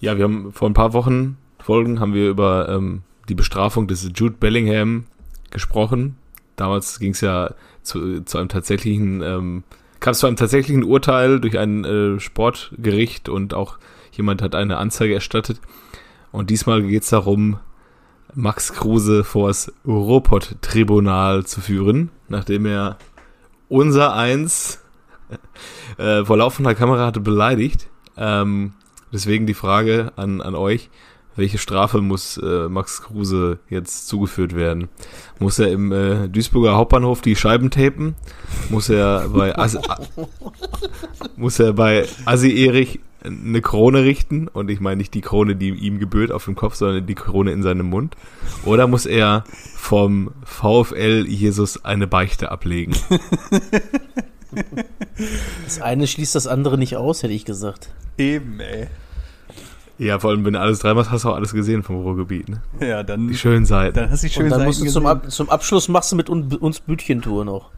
Ja, wir haben vor ein paar Wochen, Folgen, haben wir über ähm, die Bestrafung des Jude Bellingham gesprochen. Damals ging es ja zu, zu einem tatsächlichen, ähm, kam es zu einem tatsächlichen Urteil durch ein äh, Sportgericht und auch jemand hat eine Anzeige erstattet. Und diesmal geht es darum, Max Kruse vor das Ruhrpott-Tribunal zu führen, nachdem er unser Eins äh, vor laufender Kamera hatte beleidigt. Ähm, deswegen die Frage an, an euch, welche Strafe muss äh, Max Kruse jetzt zugeführt werden? Muss er im äh, Duisburger Hauptbahnhof die Scheiben tapen? Muss er bei Assi, muss er bei Assi Erich eine Krone richten? Und ich meine nicht die Krone, die ihm gebührt auf dem Kopf, sondern die Krone in seinem Mund. Oder muss er vom VfL Jesus eine Beichte ablegen? Das eine schließt das andere nicht aus, hätte ich gesagt. Eben, ey. Ja, vor allem, wenn du alles dreimal hast, hast du auch alles gesehen vom Ruhrgebiet. Ne? Ja, dann, Die schönen Seiten. dann hast du die schönen Und dann Seiten musst du zum. Ab zum Abschluss machst du mit un uns Bütchentour noch.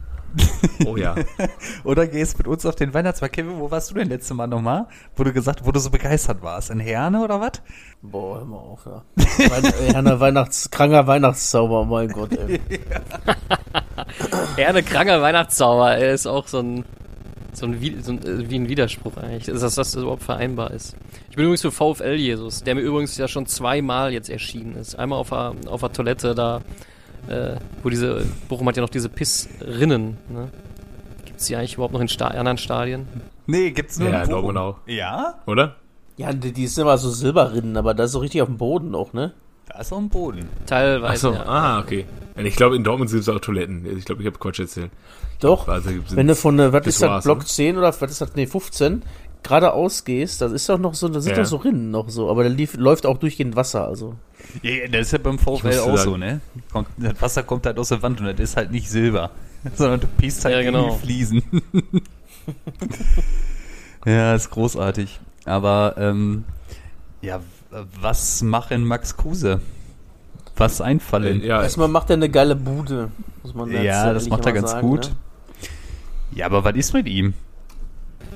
Oh ja. Oder gehst mit uns auf den Weihnachtsmarkt. Kevin, wo warst du denn letzte Mal nochmal? Wo du gesagt, wo du so begeistert warst? In Herne oder was? Boah, hör mal auf, ja. Hanna Weihnachts kranker Weihnachtszauber, mein Gott, ey. Ja, eine kranke Weihnachtszauber, er ist auch so ein, so ein, so ein äh, wie ein Widerspruch eigentlich, dass das, das überhaupt vereinbar ist. Ich bin übrigens für VfL Jesus, der mir übrigens ja schon zweimal jetzt erschienen ist. Einmal auf der, auf der Toilette da, äh, wo diese, Bochum hat ja noch diese Pissrinnen, ne? Gibt's die eigentlich überhaupt noch in Sta anderen Stadien? Nee, gibt's nur Ja, in Bochum. Dortmund auch. Ja? Oder? Ja, die, die ist immer so Silberrinnen, aber das ist so richtig auf dem Boden noch, ne? Da ist auch ein Boden. Teilweise, Achso, ja. ah, okay. Und Ich glaube, in Dortmund sind es auch Toiletten. Ich glaube, ich habe Quatsch erzählt. Doch. Also, sind Wenn du von, äh, was ist das, Block ne? 10 oder was ist das, nee, 15, geradeaus gehst, das ist doch noch so, da sind Ja. doch so Rinnen noch so, aber da lief, läuft auch durchgehend Wasser, also. Ja, ja, das ist ja beim VfL auch so, ne? Kommt, das Wasser kommt halt aus der Wand und das ist halt nicht Silber. Sondern du piest halt Ja, genau. die Fliesen. ja, ist großartig. Aber, ähm, ja, was machen Max Kruse? Was einfallen? Äh, ja, Erstmal macht er eine geile Bude, muss man Ja, das macht er ganz sagen, gut. Ne? Ja, aber was ist mit ihm?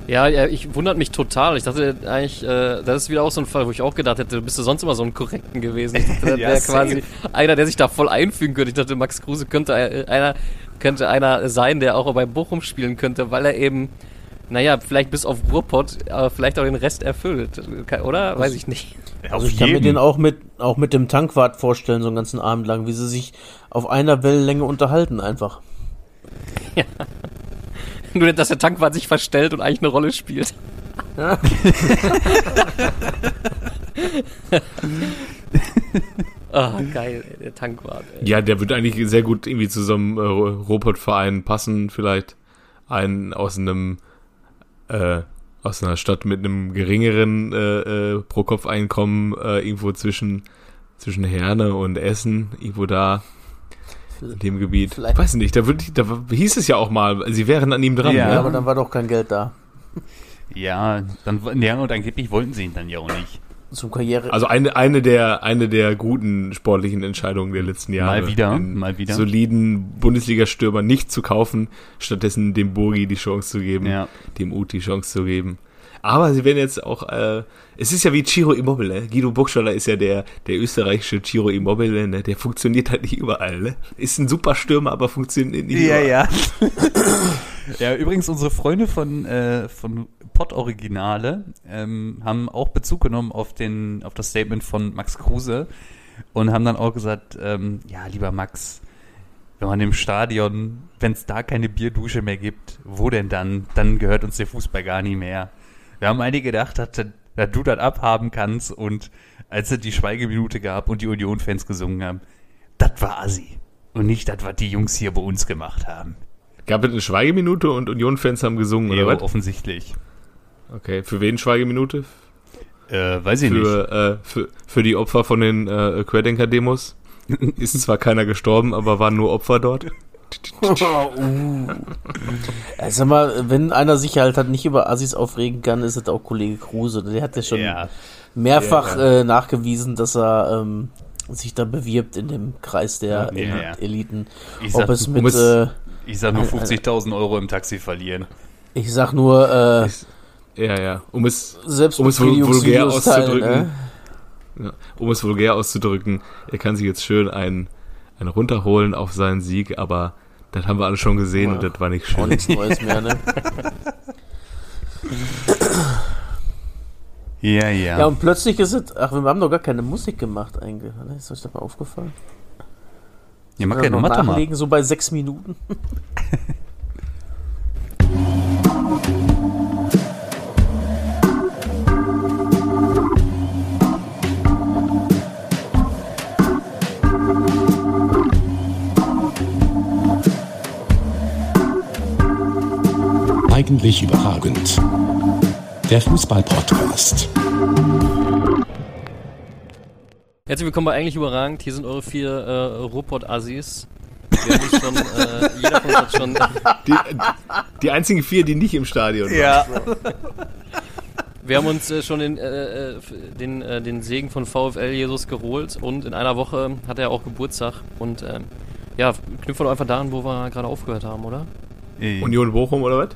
Ja, ja, ich wundert mich total. Ich dachte eigentlich, äh, das ist wieder auch so ein Fall, wo ich auch gedacht hätte, du bist ja sonst immer so ein Korrekten gewesen. Ich dachte, das Ja, wäre quasi einer, der sich da voll einfügen könnte. Ich dachte, Max Kruse könnte äh, einer, könnte einer sein, der auch bei Bochum spielen könnte, weil er eben, naja, vielleicht bis auf Ruhrpott, aber vielleicht auch den Rest erfüllt. Oder? Weiß ich nicht. Also ich kann mir den auch mit, auch mit dem Tankwart vorstellen, so einen ganzen Abend lang, wie sie sich auf einer Wellenlänge unterhalten einfach. Nur, dass der Tankwart sich verstellt und eigentlich eine Rolle spielt. Ah, geil, ey, der Tankwart. Ey. ja, der wird eigentlich sehr gut irgendwie zu so einem äh, Robotverein passen, vielleicht. Einen aus einem, äh, aus einer Stadt mit einem geringeren äh, äh, Pro-Kopf-Einkommen, äh, irgendwo zwischen, zwischen Herne und Essen, irgendwo da in dem Gebiet. Vielleicht- Weiß nicht, da, wird, da hieß es ja auch mal, sie wären an ihm dran. Ja. Ja, ne? aber dann war doch kein Geld da. Ja, dann, ja, und angeblich wollten sie ihn dann ja auch nicht. Zum Karriere. Also eine, eine, der, eine der guten sportlichen Entscheidungen der letzten Jahre. Mal wieder, mal wieder. Soliden Bundesliga-Stürmer nicht zu kaufen, stattdessen dem Burgi die Chance zu geben, Ja. dem Uti die Chance zu geben. Aber sie werden jetzt auch, äh, es ist ja wie Ciro Immobile. Guido Burgstaller ist ja der, der österreichische Ciro Immobile, ne? Der funktioniert halt nicht überall, ne? Ist ein super Stürmer, aber funktioniert nicht Ja, überall. ja. ja, übrigens, unsere Freunde von, äh, von Pod Originale ähm, haben auch Bezug genommen auf, den, auf das Statement von Max Kruse und haben dann auch gesagt, ähm, ja, lieber Max, wenn man im Stadion, wenn es da keine Bierdusche mehr gibt, wo denn dann? Dann gehört uns der Fußball gar nicht mehr. Wir haben einige gedacht, dass, dass du das abhaben kannst und als es die Schweigeminute gab und die Union-Fans gesungen haben, das war Assi. Und nicht das, was die Jungs hier bei uns gemacht haben. Gab es eine Schweigeminute und Union-Fans haben gesungen, oder Ja, was? offensichtlich. Okay, für wen Schweigeminute? Äh, weiß ich nicht. Für, äh, für, für die Opfer von den äh, Querdenker-Demos? Ist zwar keiner gestorben, aber waren nur Opfer dort. Uh. Sag mal, wenn einer sich halt, halt nicht über Assis aufregen kann, ist es auch Kollege Kruse. Der hat ja schon Ja, mehrfach Ja, Äh, nachgewiesen, dass er ähm, sich da bewirbt in dem Kreis der Ja, Eli- ja. Eliten. ich Ob sag, es mit, muss- äh, ich sag nur 50.000 Euro im Taxi verlieren. ich sag nur, äh, Ist- Ja, ja. Um es, Selbst um es vulgär Videos teilen, auszudrücken. ne? ja, um es vulgär auszudrücken, er kann sich jetzt schön einen, einen runterholen auf seinen Sieg, aber das haben wir alle schon gesehen Ja. und das war nicht Auch schön. nichts Neues mehr, ne? Ja, ja. Ja, und plötzlich ist es, ach, wir haben doch gar keine Musik gemacht eigentlich. Ist euch das mal aufgefallen? ja mach keine Mathe mal. so bei sechs Minuten. Eigentlich überragend. Der Fußball-Podcast. Herzlich willkommen bei Eigentlich Überragend. Hier sind eure vier äh, Ruhrpott-Assis. Schon, äh, jeder von uns hat schon, Die, die einzigen vier, die nicht im Stadion waren. Ja. wir haben uns äh, schon den, äh, äh, den, äh, den Segen von VfL Jesus geholt und in einer Woche hat er auch Geburtstag und ähm, ja, knüpfen wir doch einfach daran, wo wir gerade aufgehört haben, oder? Union Bochum oder was?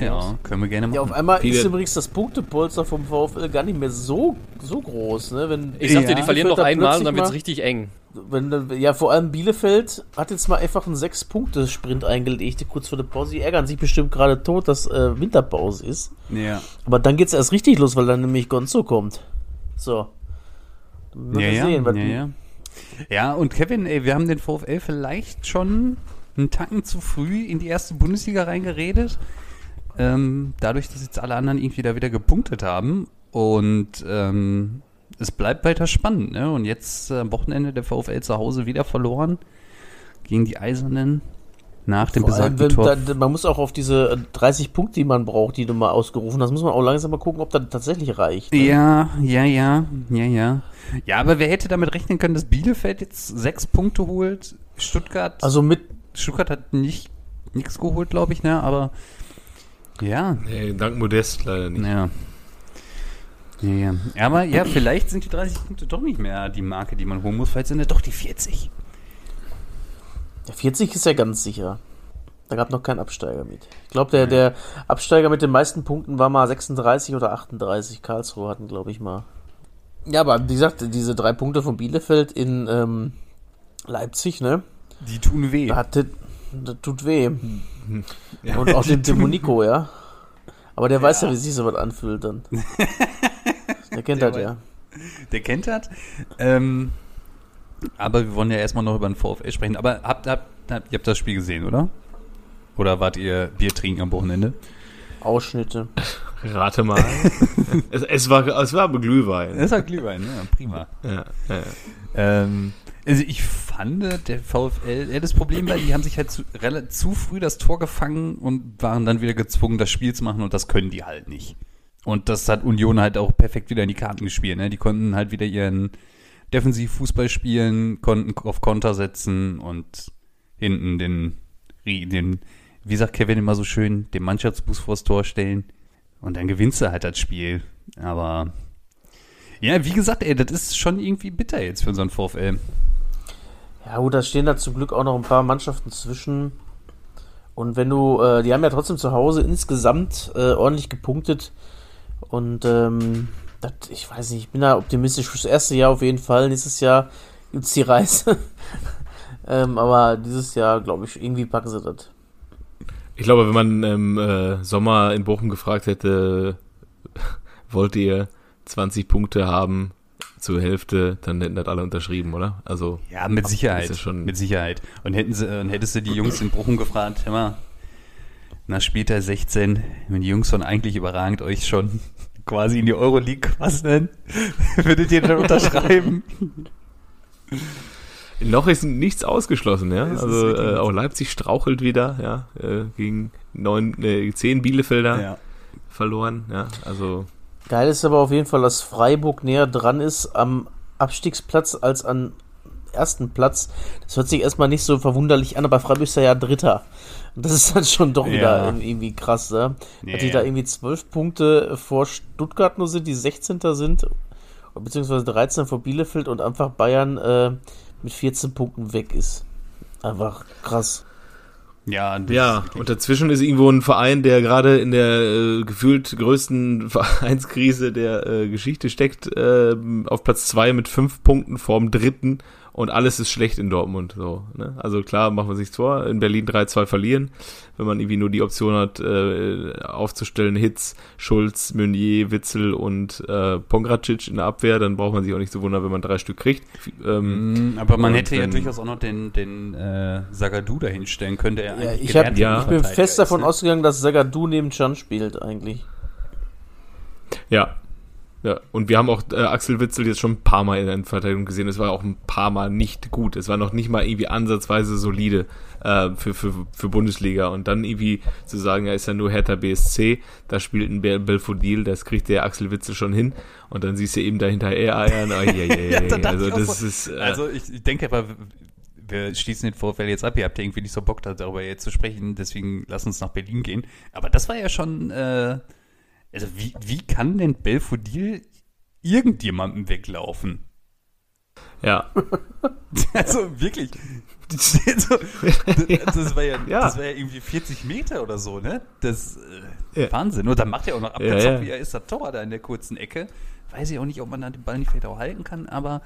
Ja, können wir gerne Ja, auf machen. einmal Viele- ist übrigens das Punktepolster vom VfL gar nicht mehr so, so groß, ne? Wenn, Ich sag dir, Ja. die verlieren noch einmal und dann wird's mal- richtig eng. wenn, ja, vor allem Bielefeld hat jetzt mal einfach einen Sechs-Punkte-Sprint eingelegt, kurz vor der Pause. Die ärgern sich bestimmt gerade tot, dass äh, Winterpause ist. Ja. Aber dann geht's erst richtig los, weil dann nämlich Gonzo kommt. So. Dann Ja, wir ja, sehen, was ja, ja. Ja, und Kevin, ey, wir haben den VfL vielleicht schon einen Tacken zu früh in die erste Bundesliga reingeredet. Ähm, dadurch, dass jetzt alle anderen irgendwie da wieder gepunktet haben. Und ähm, es bleibt weiter spannend. Ne? Und jetzt äh, am Wochenende der VfL zu Hause wieder verloren gegen die Eisernen nach dem Vor allem, besagten wenn, Tor. da, man muss auch auf diese äh, 30 Punkte, die man braucht, die du mal ausgerufen hast, muss man auch langsam mal gucken, ob das tatsächlich reicht. ne? Ja, ja, ja, ja, ja. Ja, aber wer hätte damit rechnen können, dass Bielefeld jetzt sechs Punkte holt? Stuttgart, Also mit, Stuttgart hat nicht nichts geholt, glaube ich, ne? Aber ja, Nee, dank Modest leider nicht. ja. Ja, ja. Aber ja, vielleicht sind die 30 Punkte doch nicht mehr die Marke, die man holen muss. Vielleicht sind es doch die 40. der 40 ist ja ganz sicher. Da gab noch kein Absteiger mit. Ich glaube, der, der Absteiger mit den meisten Punkten war mal 36 oder 38. Karlsruhe hatten, glaube ich, mal. Ja, aber wie gesagt, diese drei Punkte von Bielefeld in ähm, Leipzig, ne? Die tun weh. Da hatte, das tut weh. Ja. Und auch dem Demonico, ja. Aber der weiß ja, wie sich sowas anfühlt dann. Der kennt Der das ja. Der kennt das. Ähm, aber wir wollen ja erstmal noch über den VfL sprechen. Aber habt, habt, habt, ihr habt das Spiel gesehen, oder? Oder wart ihr Bier trinken am Wochenende? Ausschnitte. Rate mal. es, es, war, es war aber Glühwein. Ist ja Glühwein, ja, prima. Ja, ja. Ähm, also ich fand, der VfL, ja, das Problem war, die haben sich halt zu, zu früh das Tor gefangen und waren dann wieder gezwungen, das Spiel zu machen und das können die halt nicht. Und das hat Union halt auch perfekt wieder in die Karten gespielt. Ne? Die konnten halt wieder ihren Defensivfußball spielen, konnten auf Konter setzen und hinten den, den, wie sagt Kevin immer so schön, den Mannschaftsbus vors Tor stellen. Und dann gewinnst du halt das Spiel. Aber ja, wie gesagt, ey, das ist schon irgendwie bitter jetzt für unseren VfL. Ja gut, da stehen da zum Glück auch noch ein paar Mannschaften zwischen. Und wenn du, äh, die haben ja trotzdem zu Hause insgesamt äh, ordentlich gepunktet. Und ähm, das, ich weiß nicht, ich bin da optimistisch fürs erste Jahr auf jeden Fall. Nächstes Jahr gibt's die Reise. ähm, aber dieses Jahr, glaube ich, irgendwie packen sie das. Ich glaube, wenn man im äh, Sommer in Bochum gefragt hätte, wollt ihr 20 Punkte haben zur Hälfte, dann hätten das alle unterschrieben, oder? Also, Ja, mit Sicherheit. ja schon- mit Sicherheit. Und hätten sie, und hättest du die Jungs in Bochum gefragt, hör mal, nach später 16, wenn die Jungs von eigentlich überragend euch schon quasi in die Euroleague passen, würdet ihr dann unterschreiben? noch ist nichts ausgeschlossen, ja. Ist Also, äh, auch Leipzig strauchelt wieder, ja, äh, gegen neun, äh, zehn Bielefelder verloren, ja. Also, Geil ist aber auf jeden Fall, dass Freiburg näher dran ist am Abstiegsplatz als am ersten Platz. Das hört sich erstmal nicht so verwunderlich an, aber Freiburg ist ja, ja Dritter. Und das ist dann schon doch wieder Ja. irgendwie krass, ne? Ja, Dass die da irgendwie zwölf Punkte vor Stuttgart nur sind, die 16. sind, beziehungsweise 13 vor Bielefeld und einfach Bayern äh, mit 14 Punkten weg ist. Einfach krass. Ja, Ja, und dazwischen ist irgendwo ein Verein, der gerade in der äh, gefühlt größten Vereinskrise der äh, Geschichte steckt, äh, auf Platz zwei mit fünf Punkten vorm dritten und alles ist schlecht in Dortmund. So, ne? Also klar, machen wir sich vor, in Berlin 3-2 verlieren, wenn man irgendwie nur die Option hat, äh, aufzustellen, Hitz, Schulz, Meunier, Witzel und äh, Pongracic in der Abwehr, dann braucht man sich auch nicht so wundern, wenn man drei Stück kriegt. Ähm, Mm, Aber man hätte ja durchaus auch noch den, den äh, Sagadu dahinstellen können, der Ja, eigentlich ich, hab, Ja. ich bin fest davon ist, ne? ausgegangen, dass Sagadu neben Chan spielt eigentlich. Ja. Ja, und wir haben auch äh, Axel Witzel jetzt schon ein paar Mal in der Verteidigung gesehen. Es war auch ein paar Mal nicht gut. Es war noch nicht mal irgendwie ansatzweise solide äh, für, für, für Bundesliga. Und dann irgendwie zu sagen, er ist ja nur Hertha BSC, da spielt ein Bel Belfodil, das kriegt der Axel Witzel schon hin. Und dann siehst du eben dahinter er eiern. Oh, je, je, Ja, da also das ist. Äh, Also ich denke aber, wir schließen den Vorfall jetzt ab. Ihr habt ja irgendwie nicht so Bock darüber jetzt zu sprechen, deswegen lass uns nach Berlin gehen. Aber das war ja schon, äh, also wie, wie kann denn Belfodil irgendjemandem weglaufen? ja. Also wirklich. Also, das, war ja, Ja. das war ja irgendwie 40 Meter oder so, ne? Das äh, Ja. Wahnsinn. Und dann macht er auch noch Ja, abgezockt, ja. wie er ist, der Tor da in der kurzen Ecke. Weiß ich auch nicht, ob man da den Ball nicht vielleicht auch halten kann, aber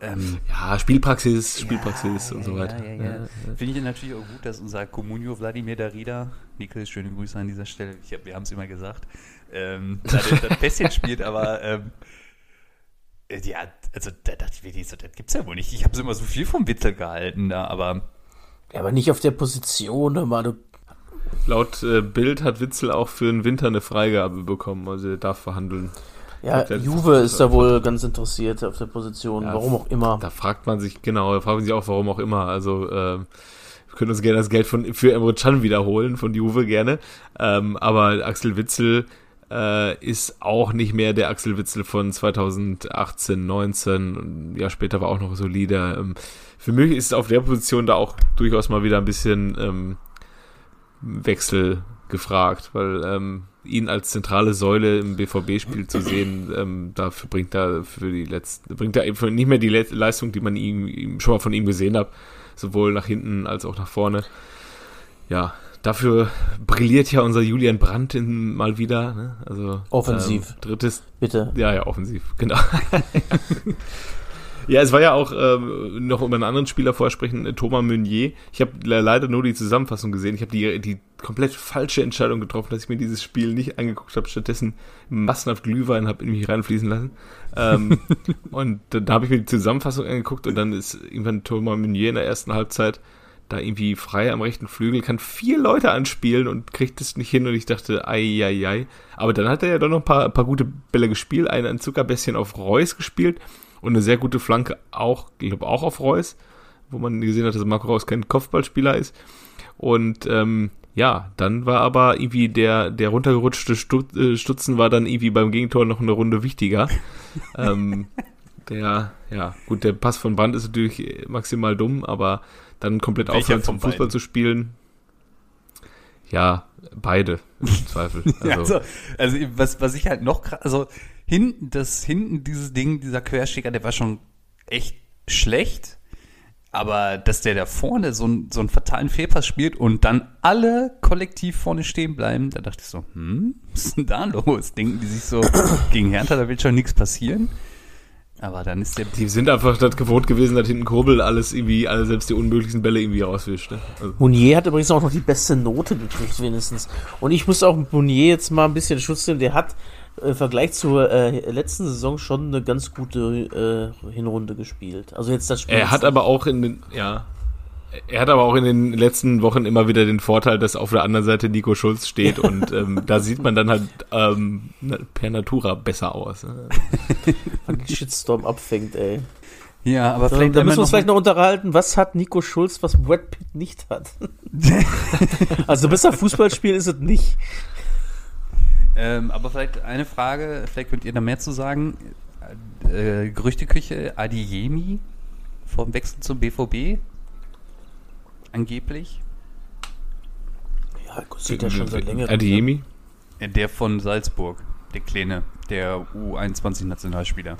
ähm, ja, Spielpraxis, Spielpraxis und so weiter. Ja, ja, ja. Finde ich natürlich auch gut, dass unser Comunio Wladimir Darida, Niklas, schöne Grüße an dieser Stelle, ich hab, wir haben es immer gesagt, ähm, da der das Pässchen spielt, aber ähm, äh, ja, also da dachte ich mir, so, das gibt's ja wohl nicht. Ich habe immer so viel vom Witzel gehalten da, aber Ja, aber nicht auf der Position, mal, du. Laut äh, Bild hat Witzel auch für den Winter eine Freigabe bekommen. Also er darf verhandeln. Ja, glaub, Juve ist da wohl ganz interessiert auf der Position, Ja, warum auch immer. Da fragt man sich, genau, da fragt man sich auch, warum auch immer. Also, ähm, wir können uns gerne das Geld von, für Emre Can wiederholen, von Juve gerne. Ähm, aber Axel Witzel äh, ist auch nicht mehr der Axel Witzel von 2018, 19. Und ja, später war auch noch solide. Ähm, für mich ist auf der Position da auch durchaus mal wieder ein bisschen ähm, Wechsel gefragt, weil ähm, ihn als zentrale Säule im BVB-Spiel zu sehen, ähm, dafür bringt er für die letzten, bringt er eben nicht mehr die Le Leistung, die man ihm, ihm schon mal von ihm gesehen hat, sowohl nach hinten als auch nach vorne. Ja, dafür brilliert ja unser Julian Brandt in, mal wieder. Ne? Also Offensiv. Ähm, drittes, Bitte. ja, ja, offensiv, genau. ja, es war ja auch ähm, noch über einen anderen Spieler vorher sprechen, äh, Thomas Meunier. Ich habe leider nur die Zusammenfassung gesehen. Ich habe die, die komplett falsche Entscheidung getroffen, dass ich mir dieses Spiel nicht angeguckt habe. Stattdessen massenhaft Glühwein habe in mich reinfließen lassen. Ähm, und dann habe ich mir die Zusammenfassung angeguckt und dann ist irgendwann Thomas Meunier in der ersten Halbzeit da irgendwie frei am rechten Flügel, kann vier Leute anspielen und kriegt es nicht hin und ich dachte, ei, ei, ei. Aber dann hat er ja doch noch ein paar, paar gute Bälle gespielt, einen ein Zuckerbässchen auf Reus gespielt und eine sehr gute Flanke auch, ich glaube auch auf Reus, wo man gesehen hat, dass Marco Reus kein Kopfballspieler ist. Und ähm, ja, dann war aber irgendwie der, der runtergerutschte äh, Stutzen war dann irgendwie beim Gegentor noch eine Runde wichtiger. ähm, der, ja, gut, der Pass von Brandt ist natürlich maximal dumm, aber dann komplett Welcher aufhören zum Fußball beiden? zu spielen. Ja, beide, im Zweifel. Also, also, also was, was ich halt noch, also hinten, das hinten dieses Ding, dieser Querstecker, der war schon echt schlecht. Aber dass der da vorne so, einen- so einen fatalen Fehlpass spielt und dann alle kollektiv vorne stehen bleiben, da dachte ich so, hm, was ist denn da los? Denken die sich so, gegen Hertha, da wird schon nichts passieren. Aber dann ist der die sind einfach das gewohnt gewesen, dass hinten Kobel alles irgendwie, alle selbst die unmöglichsten Bälle irgendwie rauswischt. Ne? Also, Mounier hat übrigens auch noch die beste Note gekriegt, wenigstens. Und ich muss auch Mounier jetzt mal ein bisschen Schutz nehmen. Der hat äh, im Vergleich zur äh, letzten Saison schon eine ganz gute äh, Hinrunde gespielt. Also jetzt das Spiel. Er hat aber auch in den, ja, er hat aber auch in den letzten Wochen immer wieder den Vorteil, dass auf der anderen Seite Nico Schulz steht und ähm, da sieht man dann halt ähm, per Natura besser aus. ne? den Shitstorm abfängt, ey. Ja, aber Da, vielleicht da müssen wir uns vielleicht noch unterhalten, was hat Nico Schulz, was Brad Pitt nicht hat. also besser Fußball spielen ist es nicht. Ähm, aber vielleicht eine Frage, vielleicht könnt ihr da mehr zu sagen. Äh, Gerüchteküche, Adiemi vom Wechsel zum BVB? Angeblich. Ja, sieht ja schon seit längerem. Adiemi? Der von Salzburg, der Kleine, der U21-Nationalspieler.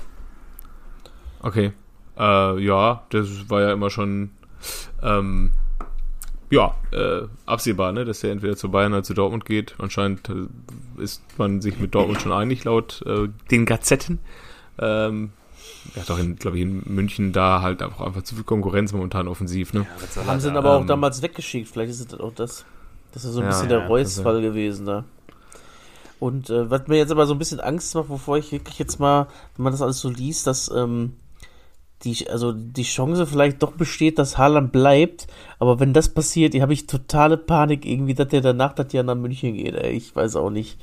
Okay. Äh, ja, das war ja immer schon ähm, ja, äh, absehbar, ne, dass er entweder zu Bayern oder zu Dortmund geht. Anscheinend äh, ist man sich mit Dortmund schon einig, laut äh, den Gazetten. Ähm, er hat doch, glaube ich, in München da halt auch einfach zu viel Konkurrenz momentan offensiv, ne? Haben sie ihn aber auch damals weggeschickt. Vielleicht ist es auch das. Das ist so ein Ja, bisschen ja, der Reus-Fall gewesen da. Und äh, was mir jetzt aber so ein bisschen Angst macht, bevor ich wirklich jetzt mal, wenn man das alles so liest, dass ähm, die, also die Chance vielleicht doch besteht, dass Haaland bleibt. Aber wenn das passiert, habe ich totale Panik irgendwie, dass der danach das Jahr nach München geht. Ey. Ich weiß auch nicht.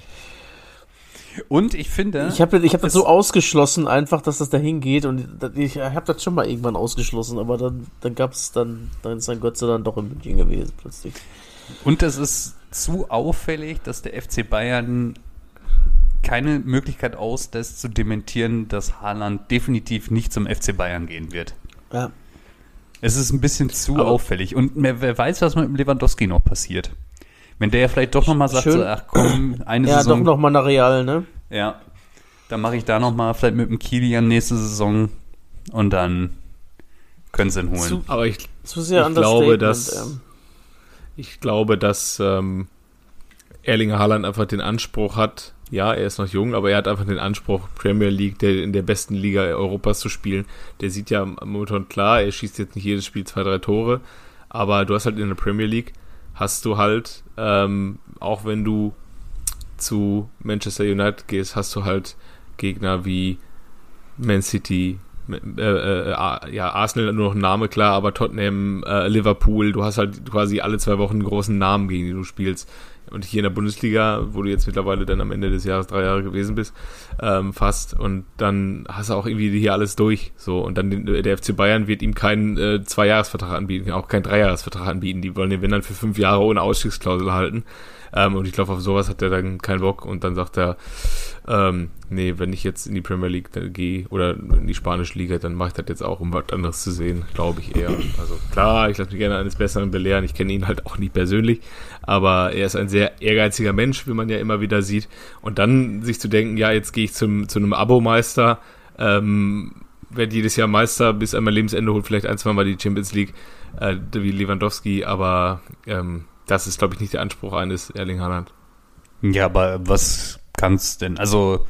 Und ich finde. Ich habe ich hab das so ausgeschlossen, einfach, dass das dahin geht. Und das- ich habe das schon mal irgendwann ausgeschlossen, aber dann, dann gab es dann, dann ist dann Gott sei Dank doch in München gewesen plötzlich. Und es ist zu auffällig, dass der FC Bayern keine Möglichkeit auslässt zu dementieren, dass Haaland definitiv nicht zum FC Bayern gehen wird. Ja. Es ist ein bisschen zu Aber- auffällig. Und wer, wer weiß, was mit Lewandowski noch passiert. Wenn der ja vielleicht doch nochmal sagt, so, ach komm, eine Ja, Saison. doch noch mal nach Real, ne? Ja. Dann mache ich da nochmal vielleicht mit dem Kilian nächste Saison und dann können sie ihn holen. Zu, Aber ich, zu sehr ich glaube, dass- ähm. ich glaube, dass ähm, Erling Haaland einfach den Anspruch hat, ja, er ist noch jung, aber er hat einfach den Anspruch, Premier League, der, in der besten Liga Europas zu spielen. Der sieht ja momentan klar, er schießt jetzt nicht jedes Spiel zwei, drei Tore, aber du hast halt in der Premier League, hast du halt, ähm, auch wenn du zu Manchester United gehst, hast du halt Gegner wie Man City, äh, äh, ja, Arsenal nur noch ein Name, klar, aber Tottenham, äh, Liverpool, du hast halt quasi alle zwei Wochen einen großen Namen, gegen die du spielst. Und hier in der Bundesliga, wo du jetzt mittlerweile dann am Ende des Jahres drei Jahre gewesen bist, ähm, fast, und dann hast du auch irgendwie hier alles durch. So, und dann der FC Bayern wird ihm keinen äh, Zweijahresvertrag anbieten, auch keinen Dreijahresvertrag anbieten. Die wollen den, wenn dann für fünf Jahre ohne Ausstiegsklausel halten. Ähm, und ich glaube, auf sowas hat er dann keinen Bock. Und dann sagt er, ähm, nee, wenn ich jetzt in die Premier League gehe oder in die spanische Liga, dann mache ich das jetzt auch, um was anderes zu sehen, glaube ich eher. Also klar, ich lasse mich gerne eines Besseren belehren. Ich kenne ihn halt auch nicht persönlich, aber er ist ein sehr ehrgeiziger Mensch, wie man ja immer wieder sieht. Und dann sich zu denken, ja, jetzt gehe ich zum, zu einem Abo-Meister, ähm, werde jedes Jahr Meister bis an mein Lebensende, holt vielleicht ein, zwei Mal die Champions League, äh, wie Lewandowski, aber ähm, das ist, glaube ich, nicht der Anspruch eines Erling Haaland. Ja, aber was kann's denn? Also,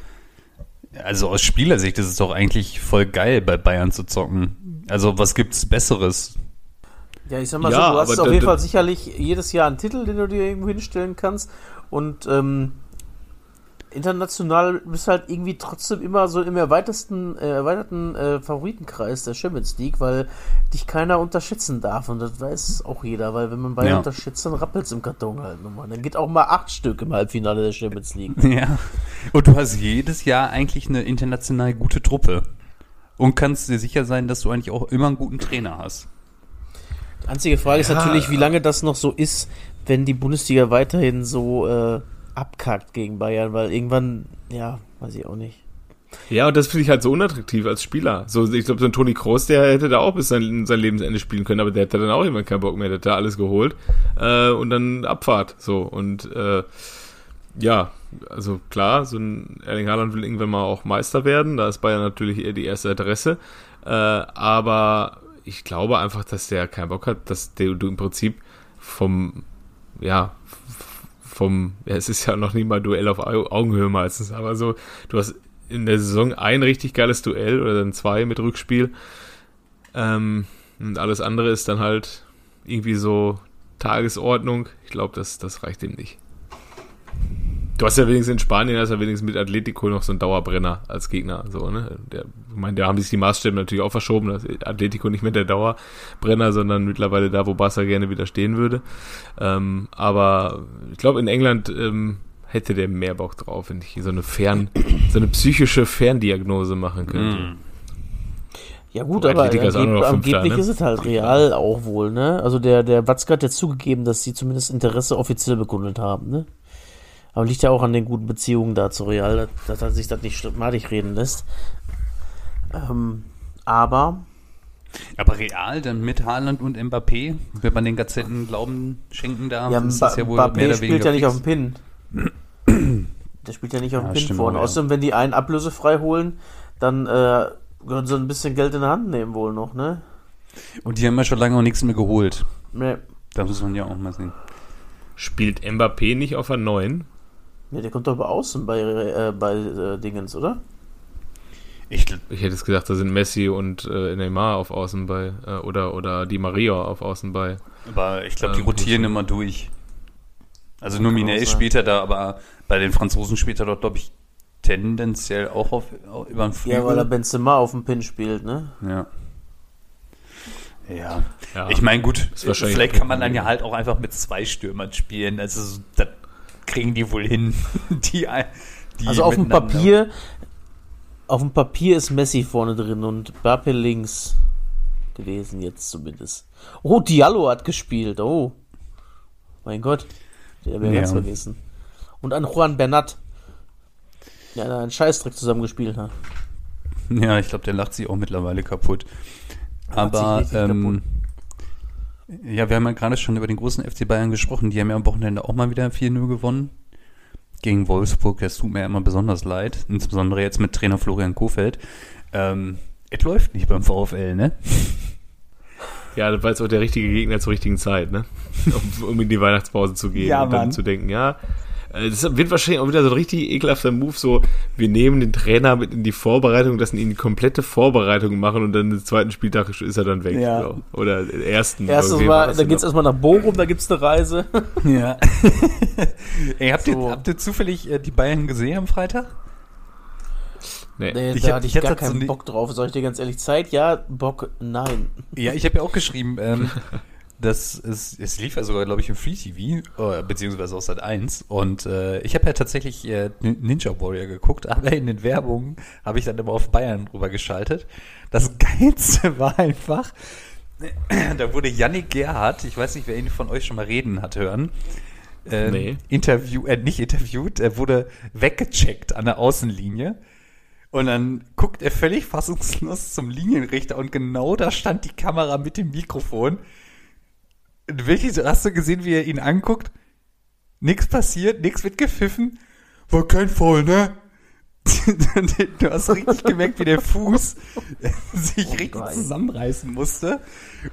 also aus Spielersicht ist es doch eigentlich voll geil, bei Bayern zu zocken. Also, was gibt's Besseres? Ja, ich sag mal Ja, so, du hast auf jeden Fall sicherlich jedes Jahr einen Titel, den du dir irgendwo hinstellen kannst. Und ähm, international bist halt irgendwie trotzdem immer so im erweiterten, äh, erweiterten äh, Favoritenkreis der Champions League, weil dich keiner unterschätzen darf. Und das weiß auch jeder, weil wenn man Bayern Ja. unterschätzt, dann rappelt's im Karton halt nochmal. Dann geht auch mal acht Stück im Halbfinale der Champions League. Ja. Und du hast jedes Jahr eigentlich eine international gute Truppe. Und kannst dir sicher sein, dass du eigentlich auch immer einen guten Trainer hast. Die einzige Frage ist Ja. natürlich, wie lange das noch so ist, wenn die Bundesliga weiterhin so äh, abkackt gegen Bayern, weil irgendwann, ja, weiß ich auch nicht. Ja, und das finde ich halt so unattraktiv als Spieler. So, ich glaube, so ein Toni Kroos, der hätte da auch bis sein, sein Lebensende spielen können, aber der hätte dann auch irgendwann keinen Bock mehr, der hat da alles geholt äh, und dann Abfahrt. So, und äh, ja, also klar, so ein Erling Haaland will irgendwann mal auch Meister werden, da ist Bayern natürlich eher die erste Adresse, äh, aber ich glaube einfach, dass der keinen Bock hat, dass der, du im Prinzip vom, ja, vom, ja, es ist ja noch nie mal Duell auf Au- Augenhöhe meistens, aber so, du hast in der Saison ein richtig geiles Duell oder dann zwei mit Rückspiel. Ähm, und alles andere ist dann halt irgendwie so Tagesordnung. Ich glaube, das, das reicht ihm nicht. Du hast ja wenigstens in Spanien, hast ja wenigstens mit Atletico noch so einen Dauerbrenner als Gegner. So, ne? Der, ich meine, da haben sich die Maßstäbe natürlich auch verschoben. Da ist Atletico nicht mehr der Dauerbrenner, sondern mittlerweile da, wo Barca gerne wieder stehen würde. Ähm, aber ich glaube, in England ähm, hätte der mehr Bock drauf, wenn ich hier so eine Fern, so eine psychische Ferndiagnose machen könnte. Mhm. Ja gut, aber Atletico ist auch nur angeb angeblich ne? ist es halt real auch wohl, ne? Also der, der Watzke hat ja zugegeben, dass sie zumindest Interesse offiziell bekundet haben, ne? Aber liegt ja auch an den guten Beziehungen da zu Real, dass, dass er sich das nicht madig reden lässt. Ähm, aber Aber real dann mit Haaland und Mbappé, wenn man den Gazetten Glauben schenken darf, ja, ist das ja wohl Mbappé mehr oder spielt weniger ja nicht auf dem Pin. Der spielt ja nicht auf Ja, dem Pin stimmt vor. Und ja. außerdem, wenn die einen ablösefrei holen, dann äh, können sie ein bisschen Geld in der Hand nehmen wohl noch, ne? Und die haben ja schon lange auch nichts mehr geholt. Ne. Da muss man ja auch mal sehen. Spielt Mbappé nicht auf der 9? Ja, der kommt doch über außen bei, äh, bei äh, Dingens, oder? Ich, Ich hätte es gedacht, da sind Messi und äh, Neymar auf Außen bei. Äh, oder, oder Di Maria auf Außen bei. aber ich glaube, die Ähm, rotieren immer durch. Also nominell spielt er da, aber bei den Franzosen spielt er dort, glaube ich, tendenziell auch auf, auf über den Flügel. Ja, weil er Benzema auf dem Pin spielt, ne? Ja. Ja. Ja. Ich meine, gut, vielleicht kann man dann ja halt auch einfach mit zwei Stürmern spielen. Also, so- das kriegen die wohl hin. die, die Also auf dem Papier, auf dem Papier ist Messi vorne drin und Mbappe links gewesen, jetzt zumindest. Oh, Diallo hat gespielt, oh. Mein Gott, der ich Ja. ganz vergessen. Und an Juan Bernat. Ja, der einen Scheißdreck zusammengespielt hat. Ja, ich glaube, der lacht sich auch mittlerweile kaputt. Aber, ähm, ja, wir haben ja gerade schon über den großen FC Bayern gesprochen. Die haben ja am Wochenende auch mal wieder 4-0 gewonnen. Gegen Wolfsburg. Das tut mir ja immer besonders leid. Insbesondere jetzt mit Trainer Florian Kofeld. Ähm, es läuft nicht beim VfL, ne? Ja, das war jetzt auch der richtige Gegner zur richtigen Zeit, ne? Um, um in die Weihnachtspause zu gehen Ja, und dann zu denken, ja. Äh, Das wird wahrscheinlich auch wieder so ein richtig ekelhafter Move, so, wir nehmen den Trainer mit in die Vorbereitung, lassen ihn die komplette Vorbereitung machen und dann den zweiten Spieltag ist er dann weg. Ja. So. Oder den ersten. Irgendwie Mal, da geht's noch. erstmal nach Bochum, da gibt's eine Reise. Ja. Ey, habt, So. ihr, habt ihr zufällig äh, die Bayern gesehen am Freitag? Nee. Nee, Ich da hab- hatte ich, gar keinen nie- Bock drauf, sag ich dir ganz ehrlich. Zeit, ja, Bock, nein. Ja, ich habe ja auch geschrieben, ähm, dass es, es lief ja sogar, glaube ich, im Free TV, äh, beziehungsweise auch seit 1. Und äh, ich habe ja tatsächlich äh, Nin- Ninja Warrior geguckt, aber in den Werbungen habe ich dann immer auf Bayern rüber geschaltet. Das Geilste war einfach, da wurde Yannick Gerhardt, ich weiß nicht, wer ihn von euch schon mal reden hat hören, äh, Nee. Interview, äh, nicht interviewt, er wurde weggecheckt an der Außenlinie. Und dann guckt er völlig fassungslos zum Linienrichter und genau da stand die Kamera mit dem Mikrofon. Wirklich, so hast du gesehen, wie er ihn anguckt? Nix passiert, nix wird gepfiffen. War kein Foul, ne? du hast richtig gemerkt, wie der Fuß sich richtig nein. zusammenreißen musste,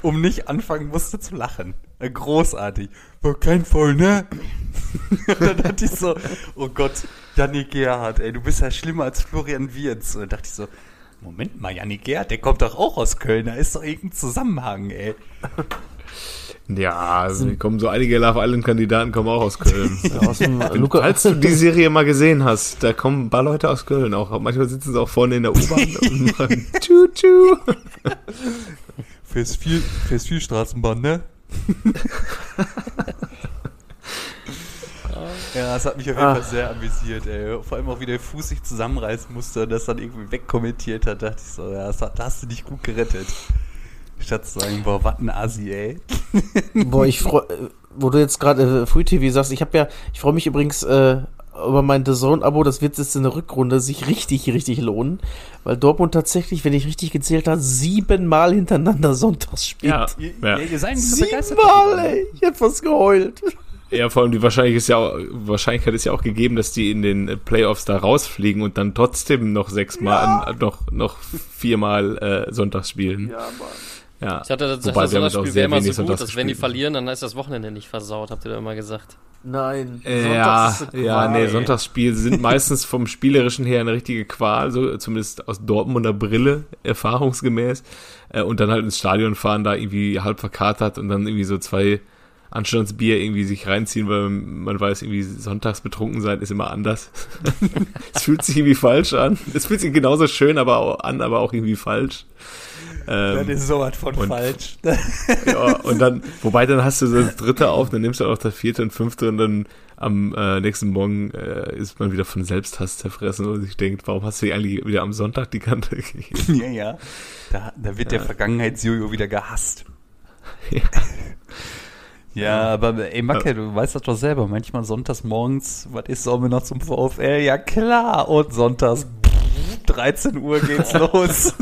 um nicht anfangen musste zu lachen. Großartig. War kein Foul, ne? Und dann dachte ich so, oh Gott, Yannick Gerhardt, ey, du bist ja schlimmer als Florian Wirz. Und dann dachte ich so, Moment mal, Yannick Gerhardt, der kommt doch auch aus Köln, da ist doch irgendein Zusammenhang, ey. Ja, also kommen so einige Love Island-Kandidaten kommen auch aus Köln. Aus dem Luca, Falls du die Serie mal gesehen hast, da kommen ein paar Leute aus Köln auch. Manchmal sitzen sie auch vorne in der U-Bahn und machen Tschu-Tschu. Fährst viel, fährst viel Straßenbahn, ne? ja, das hat mich auf jeden Ah. Fall sehr amüsiert, ey. Vor allem auch, wie der Fuß sich zusammenreißen musste und das dann irgendwie wegkommentiert hat, dachte ich so, ja, das, hast du nicht gut gerettet. Statt zu sagen, boah, was ein Assi, ey. Boah, ich freu, äh, wo du jetzt gerade äh, Free TV sagst, ich habe ja, ich freue mich übrigens äh, über mein The Zone-Abo, das wird jetzt in der Rückrunde sich richtig, richtig lohnen, weil Dortmund tatsächlich, wenn ich richtig gezählt habe, siebenmal hintereinander sonntags spielt. Ja, Ihr, ja. ihr seid nicht so begeistert. Siebenmal, ey, ich hätte fast geheult. ja, vor allem die Wahrscheinlichkeit ist ja auch, Wahrscheinlichkeit ist ja auch gegeben, dass die in den Playoffs da rausfliegen und dann trotzdem noch sechsmal, äh, noch, noch viermal äh, Sonntags spielen. Ja, Mann. Ja. Ich hatte das, Wobei das Sonntagsspiel sehr wäre immer so gut, dass wenn die verlieren, dann ist das Wochenende nicht versaut, habt ihr da immer gesagt. Nein. Ja, ja, nee. Sonntagsspiele sind meistens vom Spielerischen her eine richtige Qual, so zumindest aus Dortmunder Brille, erfahrungsgemäß. Äh, und dann halt ins Stadion fahren, da irgendwie halb verkatert und dann irgendwie so zwei Anstandsbier irgendwie sich reinziehen, weil man weiß, irgendwie sonntags betrunken sein ist immer anders. Es fühlt sich irgendwie falsch an. Es fühlt sich genauso schön aber auch an, aber auch irgendwie falsch. Das Ähm, ist sowas von und- falsch. ja, und dann, wobei dann hast du das dritte auf, dann nimmst du auch das vierte und fünfte und dann am äh, nächsten Morgen äh, ist man wieder von Selbsthass zerfressen und sich denkt, warum hast du eigentlich wieder am Sonntag die Kante gegeben? ja, ja. Da, da wird der Vergangenheitsjojo wieder gehasst. Ja. Ja, aber ey, Macke, du weißt das doch selber. Manchmal sonntags morgens, was ist, sollen wir noch zum VfL? Ja, klar. Und sonntags, 13 Uhr geht's los.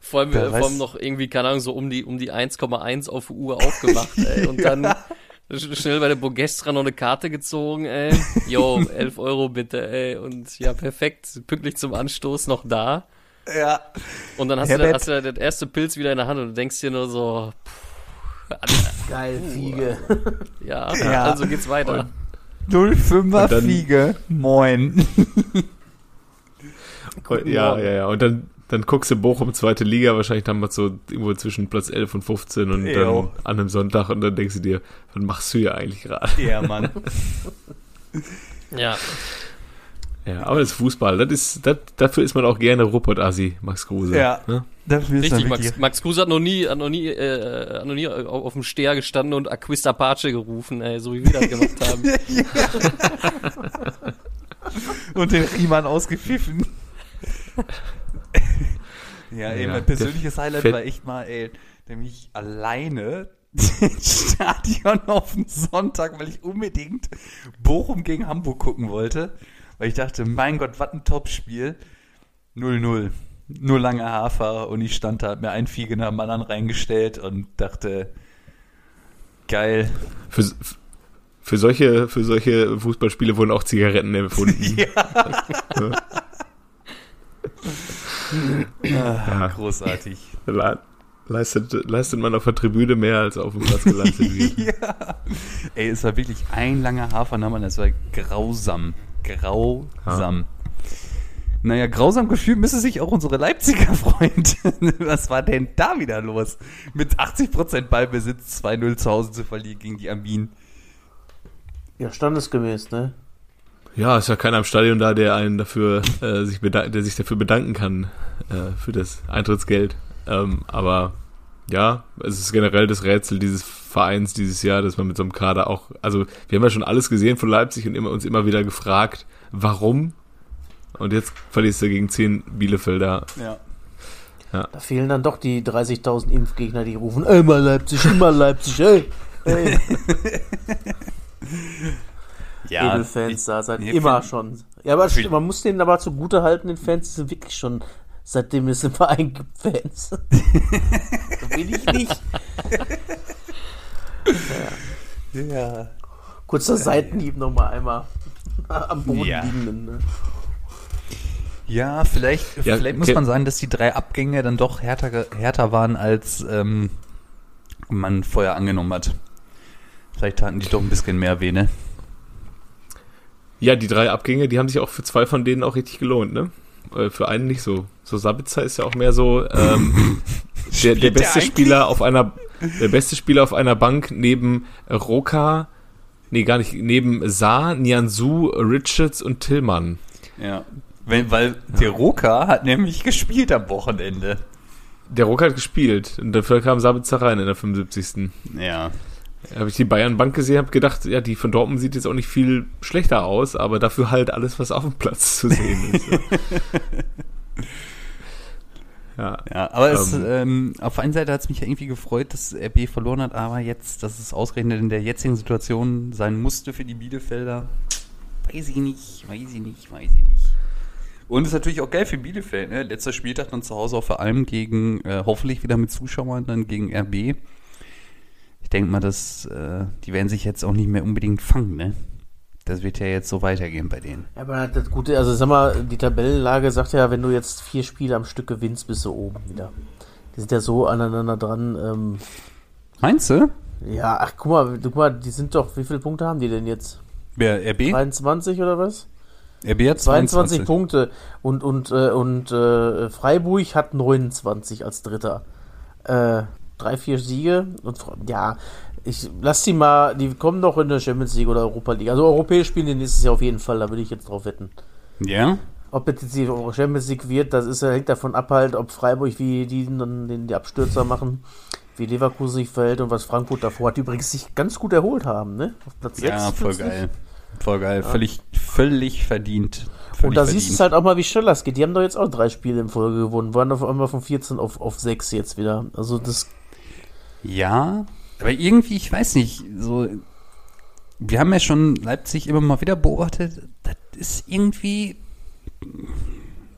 Vor allem, äh, vor allem noch irgendwie, keine Ahnung, so um die, um die 1,1 auf die Uhr aufgewacht, ey. Und dann sch- schnell bei der Bogestra noch eine Karte gezogen, ey. Jo, 11 Euro bitte, ey. Und ja, perfekt. Pünktlich zum Anstoß noch da. ja. Und dann hast, du, Herbert. da- hast du da das erste Pilz wieder in der Hand und du denkst dir nur so, pff, Geil, Fiege. Ja, Ja. also geht's weiter. 05er Und dann- Fiege. Moin. Ja, ja, ja. Und dann, dann guckst du Bochum zweite Liga, wahrscheinlich dann mal so irgendwo zwischen Platz 11 und 15 und Jo. dann an einem Sonntag und dann denkst du dir, was machst du hier eigentlich gerade? Ja, Mann. Ja. Ja, aber das ist Fußball, das ist, das, dafür ist man auch gerne Ruppert-Assi, Max Kruse. Ja. Ne? Dafür ist Richtig, Max, Max Kruse hat noch nie, hat noch nie, äh, hat noch nie auf, auf dem Steher gestanden und Aquista Apache gerufen, ey, so wie wir das gemacht haben. und den Riemann ausgepfiffen. Ja, ey, Ja, mein persönliches der Highlight war echt mal, ey, nämlich alleine ins Stadion auf den Sonntag, weil ich unbedingt Bochum gegen Hamburg gucken wollte. Weil ich dachte, mein Gott, was ein Topspiel. 0-0. Nur lange Hafer und ich stand da, hab mir ein Fiege nach dem anderen reingestellt und dachte, geil. Für, für, solche, für solche Fußballspiele wurden auch Zigaretten erfunden. Ah, Großartig. Le- Leistet, leistet man auf der Tribüne mehr als auf dem Platz geleistet wird. ja. Ey, es war wirklich ein langer Hafernamen, es war grausam. Grausam. Naja, grausam gefühlt müsste sich auch unsere Leipziger Freunde. Was war denn da wieder los? Mit 80% Ballbesitz 2-0 zu Hause zu verlieren gegen die Armin. Ja, standesgemäß, ne? Ja, ist ja keiner im Stadion da, der einen dafür äh, sich der sich dafür bedanken kann äh, für das Eintrittsgeld. Ähm, aber ja, es ist generell das Rätsel dieses Vereins dieses Jahr, dass man mit so einem Kader auch, also wir haben ja schon alles gesehen von Leipzig und immer, uns immer wieder gefragt, warum? Und jetzt verlierst du gegen 10 Bielefelder. Ja. Da fehlen dann doch die 30.000 Impfgegner, die rufen, ey, mal Leipzig, immer Leipzig, ey. ey. Ja, Edelfans da seit immer schon. Ja, aber man muss denen aber zugute halten, den Fans die sind wirklich schon, seitdem es im Verein gibt, Fans. so bin ich nicht. ja. Kurzer Seitenhieb nochmal einmal am Boden Ja. liegenden. Ne? Ja, vielleicht, Ja, vielleicht muss okay. man sagen, dass die drei Abgänge dann doch härter, härter waren, als ähm, man vorher angenommen hat. Vielleicht taten die doch ein bisschen mehr weh, ne? Ja, die drei Abgänge, die haben sich auch für zwei von denen auch richtig gelohnt, ne? Äh, Für einen nicht so. So Sabitzer ist ja auch mehr so ähm, der, der der beste eigentlich? Spieler auf einer der beste Spieler auf einer Bank neben Roka, nee gar nicht, neben Saar, Nianzu, Richards und Tillmann. Ja. Wenn, weil der Roka hat nämlich gespielt am Wochenende. Der Roka hat gespielt und dafür kam Sabitzer rein in der 75. Ja. Habe ich die Bayern-Bank gesehen, habe gedacht, ja, die von Dortmund sieht jetzt auch nicht viel schlechter aus, aber dafür halt alles, was auf dem Platz zu sehen ist. ja. Ja, aber es, Ähm. ähm, auf der einen Seite hat es mich ja irgendwie gefreut, dass RB verloren hat, aber jetzt, dass es ausgerechnet in der jetzigen Situation sein musste für die Bielefelder, weiß ich nicht, weiß ich nicht, weiß ich nicht. Und ist natürlich auch geil für Bielefeld, ne? Letzter Spieltag dann zu Hause auf vor allem gegen, äh, hoffentlich wieder mit Zuschauern, dann gegen RB. Ich denke mal, dass, äh, die werden sich jetzt auch nicht mehr unbedingt fangen, ne? Das wird ja jetzt so weitergehen bei denen. Ja, aber das Gute, also sag mal, die Tabellenlage sagt ja, wenn du jetzt vier Spiele am Stück gewinnst, bist du oben wieder. Die sind ja so aneinander dran. Ähm, Meinst du? ja, ach guck mal, guck mal, die sind doch, wie viele Punkte haben die denn jetzt? Wer, RB? 23 oder was? RB hat 22 Punkte und und äh, und äh, Freiburg hat 29 als Dritter. Äh, drei, vier Siege und ja, ich lass die mal, die kommen doch in der Champions League oder Europa League. Also europäisch spielen die nächstes Jahr auf jeden Fall, da würde ich jetzt drauf wetten. Ja? Ob das jetzt die Champions League wird, das ist, hängt davon ab halt, ob Freiburg wie die dann den, die Abstürzer machen, wie Leverkusen sich verhält und was Frankfurt davor hat, die übrigens sich ganz gut erholt haben, ne? Auf Platz Ja, 6 voll plötzlich. geil. Voll geil. Völlig, völlig verdient. Völlig Und da siehst du es halt auch mal, wie schnell das geht. Die haben doch jetzt auch drei Spiele in Folge gewonnen, waren auf einmal von 14 auf, auf 6 jetzt wieder. Also das, Ja, aber irgendwie, ich weiß nicht, so, wir haben ja schon Leipzig immer mal wieder beobachtet, das ist irgendwie,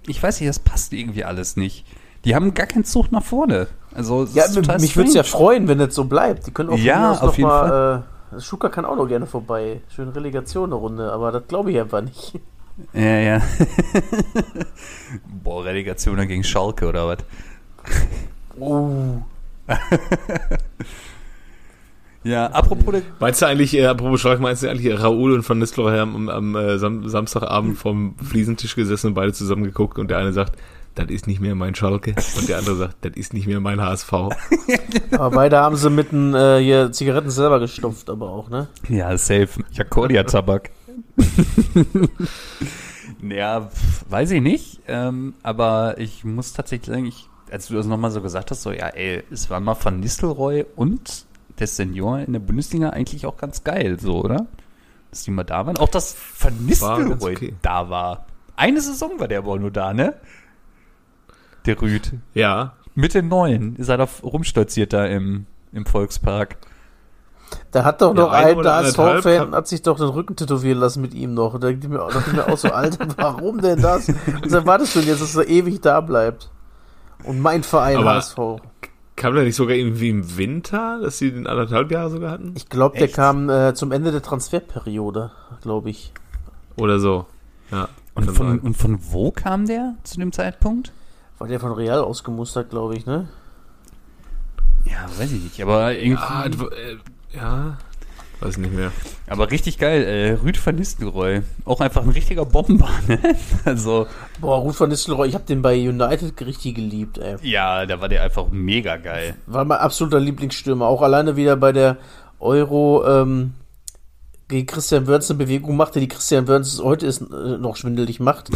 ich weiß nicht, das passt irgendwie alles nicht. Die haben gar keinen Zug nach vorne. Also, ja, mich würde es ja freuen, wenn das so bleibt. Die können auch Ja, auf jeden mal, Äh, Schuka kann auch noch gerne vorbei. Schön Relegation eine Runde, aber das glaube ich einfach nicht. Ja, ja. Boah, Relegation gegen Schalke oder was? Oh. Ja, apropos Meinst du eigentlich, äh, apropos Schalke, meinst du eigentlich, Raoul und Van Nistelrooy haben am, am äh, Sam Samstagabend vom Fliesentisch gesessen und beide zusammen geguckt und der eine sagt, das ist nicht mehr mein Schalke und der andere sagt, das ist nicht mehr mein HSV. Aber beide haben sie mit den äh, hier Zigaretten selber gestopft, aber auch, ne? Ja, safe. Jakolia-Tabak. ja, pf, weiß ich nicht. Ähm, aber ich muss tatsächlich sagen, ich, als du das nochmal so gesagt hast, so, ja, ey, es war mal Van Nistelrooy und der Senior in der Bundesliga eigentlich auch ganz geil, so, oder? Dass die mal da waren. Auch dass Van Nistelrooy okay. da war. Eine Saison war der aber auch nur da, ne? Der Rüd. Ja, Mit den Neuen ist er da rumstolziert da im, im Volkspark. Da hat doch Ja, noch ein HSV-Fan, hat sich doch den Rücken tätowieren lassen mit ihm noch. Da dachte ich mir, da ich mir auch so, Alter, warum denn das? Was erwartest du denn jetzt, dass er ewig da bleibt? Und mein Verein Aber- HSV. Kam der nicht sogar irgendwie im Winter, dass sie den anderthalb Jahre sogar hatten? Ich glaube, der kam äh, zum Ende der Transferperiode, glaube ich. Oder so. Ja. Und von, und von wo kam der zu dem Zeitpunkt? War der von Real ausgemustert, glaube ich, ne? Ja, weiß ich nicht, aber irgendwie. ja, äh, ja, weiß nicht mehr. Aber richtig geil, äh, Rüd van Nistelrooy. Auch einfach ein richtiger Bomber, ne? Also, Boah, Ruth van Nistelrooy, ich habe den bei United richtig geliebt, ey. ja, da war der einfach mega geil. War mein absoluter Lieblingsstürmer. Auch alleine wieder bei der Euro ähm, gegen Christian Wörns eine Bewegung machte, die Christian Wörns heute ist, äh, noch schwindelig macht.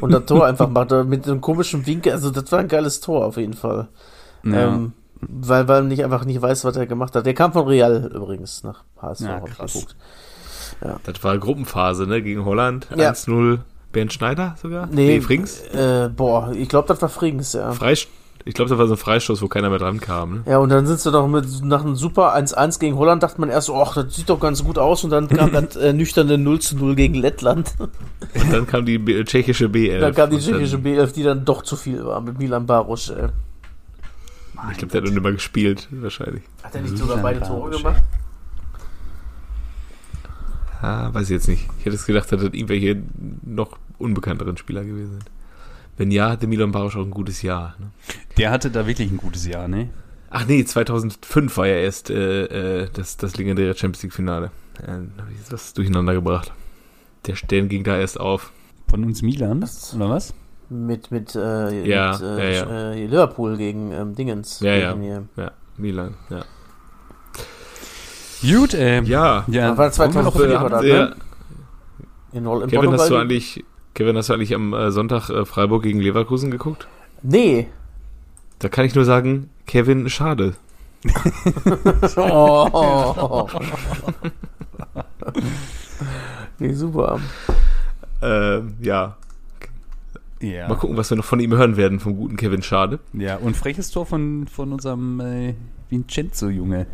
Und das Tor einfach macht. Mit einem komischen Winkel. Also, das war ein geiles Tor auf jeden Fall. Ja. Ähm, weil, man nicht einfach nicht weiß, was er gemacht hat. Der kam von Real übrigens nach HSV. Ja, krass. geguckt. Das war Gruppenphase, ne? Gegen Holland. Ja. 1-0. Bernd Schneider sogar? Nee, Frings? Äh, boah, ich glaube, das war Frings, ja. Freist ich glaube, das war so ein Freistoß, wo keiner mehr dran kam. Ne? Ja, und dann sind sie doch mit nach einem super 1-1 gegen Holland, dachte man erst, ach, das sieht doch ganz gut aus. Und dann kam das äh, nüchterne 0-0 gegen Lettland. Und dann kam die B tschechische B11. Dann kam die tschechische B11, die dann doch zu viel war mit Milan Barosch. Äh. Ich glaube, der hat noch immer gespielt, wahrscheinlich. Hat er nicht sogar beide Tore gemacht? Ah, weiß ich jetzt nicht. Ich hätte es gedacht, dass das irgendwelche noch unbekannteren Spieler gewesen sind. Wenn ja, hatte Milan Barosch auch ein gutes Jahr. Ne? Der hatte da wirklich ein gutes Jahr, ne? Ach nee, 2005 war ja erst äh, äh, das, das legendäre Champions League Finale. Ja, dann habe ich was durcheinander gebracht. Der Stern ging da erst auf. Von uns Milan, oder was? Mit, mit, äh, Ja, mit äh, ja, ja. Äh, Liverpool gegen ähm, Dingens. Ja, ja. Ja, Milan, ja. Gut, ähm. Ja, Ja, war 2005 wollen wir war noch- das, ja, ne? In, in Kevin, hast du Portugal? eigentlich, Kevin, hast du eigentlich am äh, Sonntag äh, Freiburg gegen Leverkusen geguckt? Nee. Da kann ich nur sagen, Kevin, schade. Oh. nee, super. Äh, ja, Ja. mal gucken, was wir noch von ihm hören werden, vom guten Kevin Schade. Ja, und freches Tor von, von unserem äh, Vincenzo-Junge.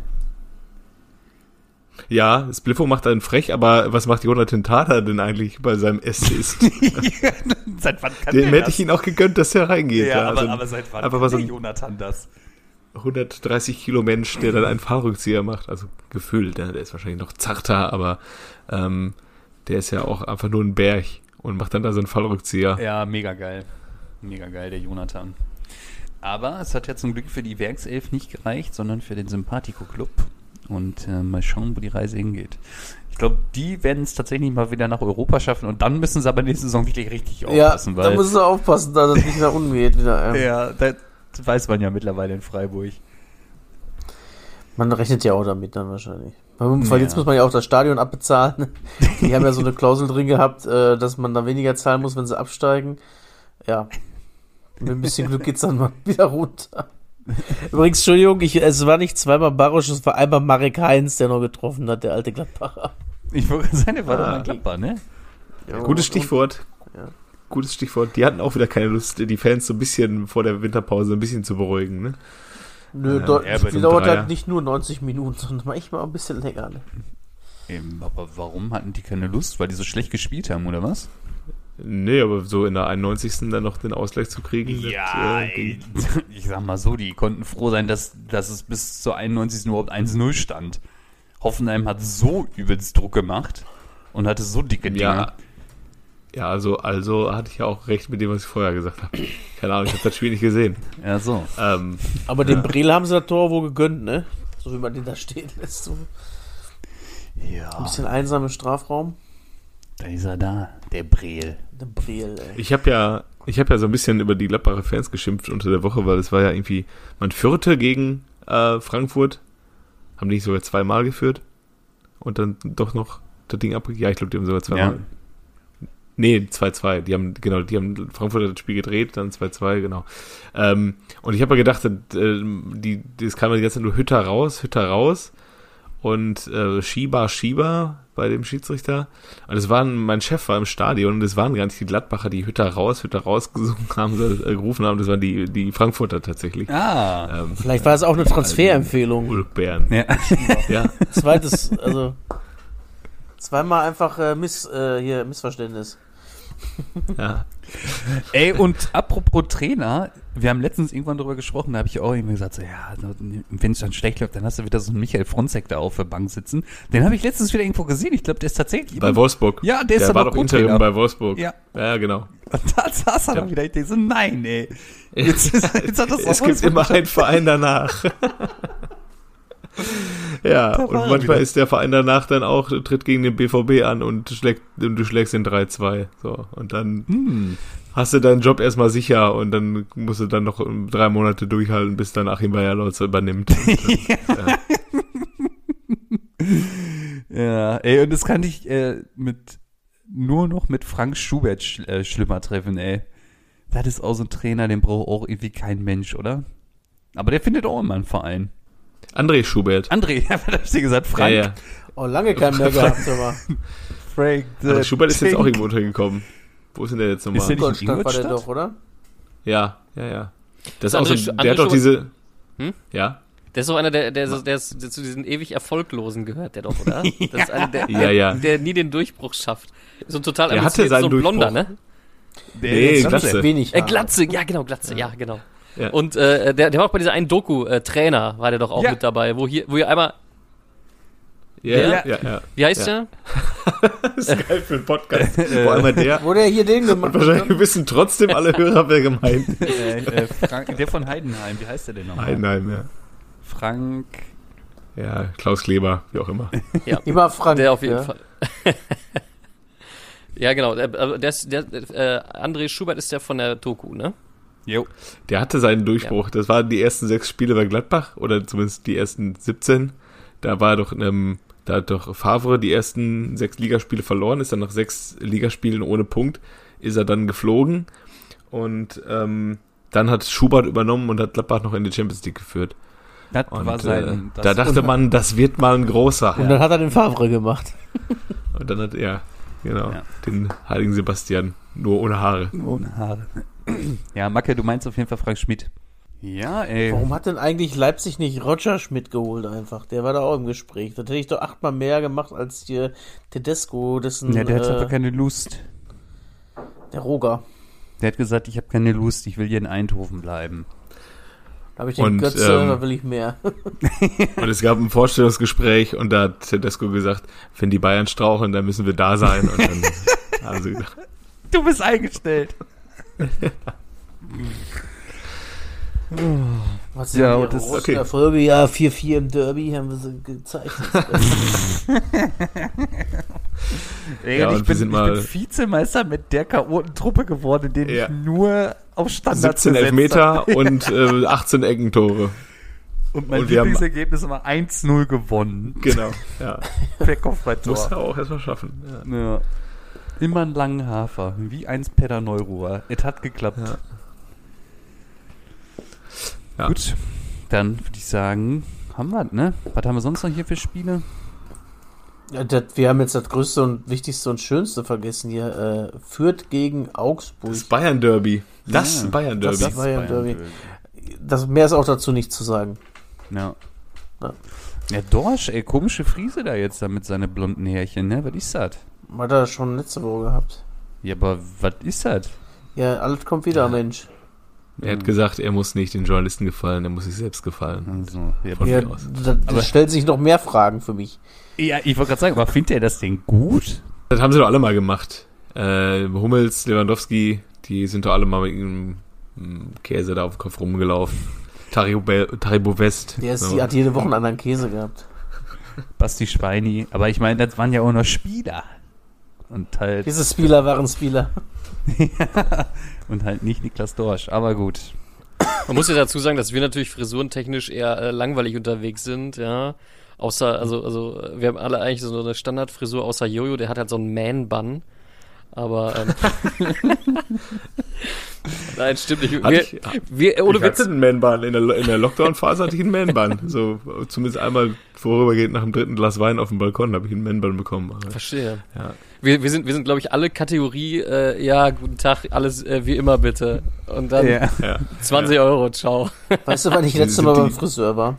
Ja, Spliffo macht einen frech, aber was macht Jonathan Tata denn eigentlich bei seinem Assist? seit wann kann Dem hätte ich ihn auch gegönnt, dass er reingeht. Ja, aber, also aber seit wann kann so Jonathan das? 130 Kilo Mensch, der dann einen Fallrückzieher macht. Also gefühlt, der ist wahrscheinlich noch zarter, aber ähm, der ist ja auch einfach nur ein Berg und macht dann da so einen Fallrückzieher. Ja, mega geil. Mega geil, der Jonathan. Aber es hat ja zum Glück für die Werkself nicht gereicht, sondern für den Sympathico-Club. Und äh, mal schauen, wo die Reise hingeht. Ich glaube, die werden es tatsächlich mal wieder nach Europa schaffen und dann müssen sie aber nächste Saison wirklich richtig Ja, aufpassen, da weil muss er aufpassen, dass es nicht nach unten geht wieder. Ähm. ja, das weiß man ja mittlerweile in Freiburg. Man rechnet ja auch damit dann wahrscheinlich. Weil jetzt Ja. muss man ja auch das Stadion abbezahlen. Die haben ja so eine Klausel drin gehabt, äh, dass man dann weniger zahlen muss, wenn sie absteigen. Ja. Mit ein bisschen Glück geht's dann mal wieder runter. Übrigens, Entschuldigung, ich, es war nicht zweimal Barosch, es war einmal Marek Heinz, der noch getroffen hat, der alte Gladbacher. Ich wollte der war Ah. doch mal Klapper, ne? Ja, Gutes und- Stichwort. Ja. Gutes Stichwort. Die hatten auch wieder keine Lust, die Fans so ein bisschen vor der Winterpause ein bisschen zu beruhigen. Ne? Nö, Ja, ja, die dem dauert halt nicht nur 90 Minuten, sondern manchmal auch ein bisschen länger. Ne? Ähm, aber warum hatten die keine Lust? Weil die so schlecht gespielt haben, oder was? Nee, aber so in der 91. dann noch den Ausgleich zu kriegen. das, äh, ey, ging- ich sag mal so, die konnten froh sein, dass, dass es bis zur 91. überhaupt 1-0 stand. Hoffenheim hat so übelst Druck gemacht und hatte so dicke Dinge. Ja. Ja, also, also hatte ich ja auch recht mit dem, was ich vorher gesagt habe. Keine Ahnung, ich habe das Spiel nicht gesehen. Ja, so. Ähm, Aber dem Brel haben sie das Tor wohl gegönnt, ne? So wie man den da stehen lässt. So. Ein Ja, bisschen einsam im Strafraum. da ist er da, der Breel. Der Breel, ey. Ich habe ja, ich habe ja so ein bisschen über die Gladbacher Fans geschimpft unter der Woche, weil es war ja irgendwie, man führte gegen äh, Frankfurt, haben die nicht sogar zweimal geführt und dann doch noch das Ding abgegeben. Ja, ich glaube, die haben sogar zweimal. Ja. Nee, 2-2. Die haben, genau, die haben Frankfurt das Spiel gedreht, dann 2-2, genau. Ähm, und ich habe mir gedacht, äh, die, das kam ja die ganze Zeit nur Hütter raus, Hütter raus und äh, Schieber, Schieber bei dem Schiedsrichter. Und es waren, mein Chef war im Stadion und es waren gar nicht die Gladbacher, die Hütter raus, Hütter raus gesungen haben, äh, gerufen haben, das waren die, die Frankfurter tatsächlich. Ah. Ähm, Vielleicht war es auch eine Transferempfehlung. Ulkbären. Ja. Ja. Zweites, also zweimal einfach äh, Miss, äh, hier Missverständnis. ja. Ey, und apropos Trainer, wir haben letztens irgendwann darüber gesprochen, da habe ich auch irgendwie gesagt, so, ja, wenn es dann schlecht läuft, dann hast du wieder so einen Michael Fronzek da auf der Bank sitzen. Den habe ich letztens wieder irgendwo gesehen. Ich glaube, der ist tatsächlich. Bei Wolfsburg. Ja, der ist der war aber doch Interim bei Wolfsburg. Ja. ja, genau. Und da saß er Ja. dann wieder. Ich denke so, nein, ey. Jetzt, ist- jetzt hat das es auch gibt so immer einen Verein danach. ja, und manchmal wieder. ist der Verein danach dann auch, tritt gegen den BVB an und, schlägt, und du schlägst den 3-2. So, und dann Hm. hast du deinen Job erstmal sicher und dann musst du dann noch drei Monate durchhalten, bis dann Achim Bayerlotz übernimmt. Und ja. Ja, ey, und das kann ich äh, mit nur noch mit Frank Schubert sch äh, schlimmer treffen, ey. Das ist auch so ein Trainer, den braucht auch irgendwie kein Mensch, oder? Aber der findet auch immer einen Verein. André Schubert. André, was hab ich dir gesagt? Frank. Ja, ja. Oh, lange keinen mehr gehabt, aber. Frank. the André Schubert ist jetzt auch irgendwo untergekommen. Wo ist denn der jetzt Ist der nochmal? nicht- Ingolstadt war der doch, oder? Ja, ja, ja. Das ist André auch so, der André hat doch diese, Hm? ja, Der ist so einer, der, der, der, ist, der zu diesen ewig Erfolglosen gehört, der doch, oder? Das ist einer, der, Ja, ja. der nie den Durchbruch schafft. So ein total Der hatte seinen so ein Blonder, Durchbruch. ne? Der Nee, ist Glatze. Wenig. Äh. Glatze, ja genau, Glatze, ja, genau. Ja. Und äh, der, der war auch bei dieser einen Doku, äh, Trainer, war der doch auch Ja. mit dabei, wo hier, wo ihr einmal, ja, Ja. ja, ja. ja. wie heißt Ja. der? Das ist geil für einen Podcast. Vor allem der. Wo der hier den gemacht Wahrscheinlich hat. wissen trotzdem alle Hörer, wer gemeint ist. äh, äh, Frank, der von Heidenheim, wie heißt der denn nochmal? Nein, ja. Frank. Ja, Klaus Kleber, wie auch immer. Immer Frank. Der auf jeden ja. Fall. ja, genau. Der, aber der, ist- der, äh, André Schubert ist der von der Doku, ne? Jo. Der hatte seinen Durchbruch. Das waren die ersten sechs Spiele bei Gladbach oder zumindest die ersten 17. Da war doch, ähm, da hat doch Favre die ersten sechs Ligaspiele verloren, ist dann nach sechs Ligaspielen ohne Punkt, ist er dann geflogen und ähm, dann hat Schubert übernommen und hat Gladbach noch in die Champions League geführt. Das Und war äh, sein. das- da dachte man, das wird mal ein großer. Und dann hat er den Favre gemacht. Und dann hat er, genau, Ja. den heiligen Sebastian, nur ohne Haare. Ohne Haare. Ja, Macke, du meinst auf jeden Fall Frank Schmidt. Ja, ey. Warum hat denn eigentlich Leipzig nicht Roger Schmidt geholt einfach? Der war da auch im Gespräch. Das hätte ich doch achtmal mehr gemacht als hier Tedesco, dessen Ja, der hat äh, einfach keine Lust. der Roger. Der hat gesagt, ich habe keine Lust, ich will hier in Eindhoven bleiben. Da habe ich den Und, Götze, ähm, da will ich mehr. Und es gab ein Vorstellungsgespräch und da hat Tedesco gesagt, wenn die Bayern straucheln, dann müssen wir da sein. Und dann haben sie gesagt, Du bist eingestellt. Was sind Ja, das- großen okay. Erfolge? Ja, 4-4 im Derby haben wir sie gezeigt. Ey, Ja, ich, bin, sind ich mal- bin Vizemeister mit der Chaotentruppe geworden, in denen Ja. ich nur auf Standards 17 gesetzt Elfmeter und äh, 18 Eckentore. Und mein und wir haben- Lieblingsergebnis war 1-0 gewonnen. Genau. Ja. Per Muss Kopfballtor. er auch erstmal schaffen. Ja. Ja. Immer einen langen Hafer, wie eins Peter Neuruhr. Es hat geklappt. Ja. Ja. Gut, dann würde ich sagen, haben wir, ne? Was haben wir sonst noch hier für Spiele? Ja, das, wir haben jetzt das Größte und Wichtigste und Schönste vergessen hier. Äh, führt gegen Augsburg. Das Bayern Derby. Das Ja, Bayern Derby. das- Bayern Derby. Das, mehr ist auch dazu nicht zu sagen. Ja. Ja. Ja, Dorsch, ey, komische Friese da jetzt da mit seinen blonden Härchen, ne? Was ist das? Hat er schon letzte Woche gehabt. Ja, aber was ist das? Ja, alles kommt wieder, Mensch. Er hat gesagt, er muss nicht den Journalisten gefallen, er muss sich selbst gefallen. Also, ja, Von Ja, aus. da, da Aber- stellt sich noch mehr Fragen für mich. ja ich wollte gerade sagen, aber findet er das denn gut? Das haben sie doch alle mal gemacht. Äh, Hummels, Lewandowski, die sind doch alle mal mit einem mm, Käse da auf dem Kopf rumgelaufen. Taribo, West. Der ist, So. die hat jede Woche einen anderen Käse gehabt. Basti Schweini. Aber ich meine, das waren ja auch noch Spieler. Und halt, Diese Spieler waren Spieler. und halt nicht Niklas Dorsch. Aber gut. Man muss ja dazu sagen, dass wir natürlich frisurentechnisch eher äh, langweilig unterwegs sind, ja. Außer, also, also, wir haben alle eigentlich so eine Standardfrisur, außer Jojo, der hat halt so einen Man-Bun. Aber, ähm, Nein, stimmt nicht. Wir, ich- wir, ohne ich Witz, hatte einen Man-Bun. In der, in der Lockdown-Phase hatte ich einen Man-Bun. So, zumindest einmal vorübergehend nach dem dritten Glas Wein auf dem Balkon habe ich einen Man-Bun bekommen. verstehe. Ja. Wir, wir sind, wir sind, glaube ich, alle Kategorie, äh, ja, guten Tag, alles äh, wie immer bitte. Und dann Ja. Ja. 20 Euro, ciao. Weißt du, wann ich Die letzte sind Mal beim Friseur war?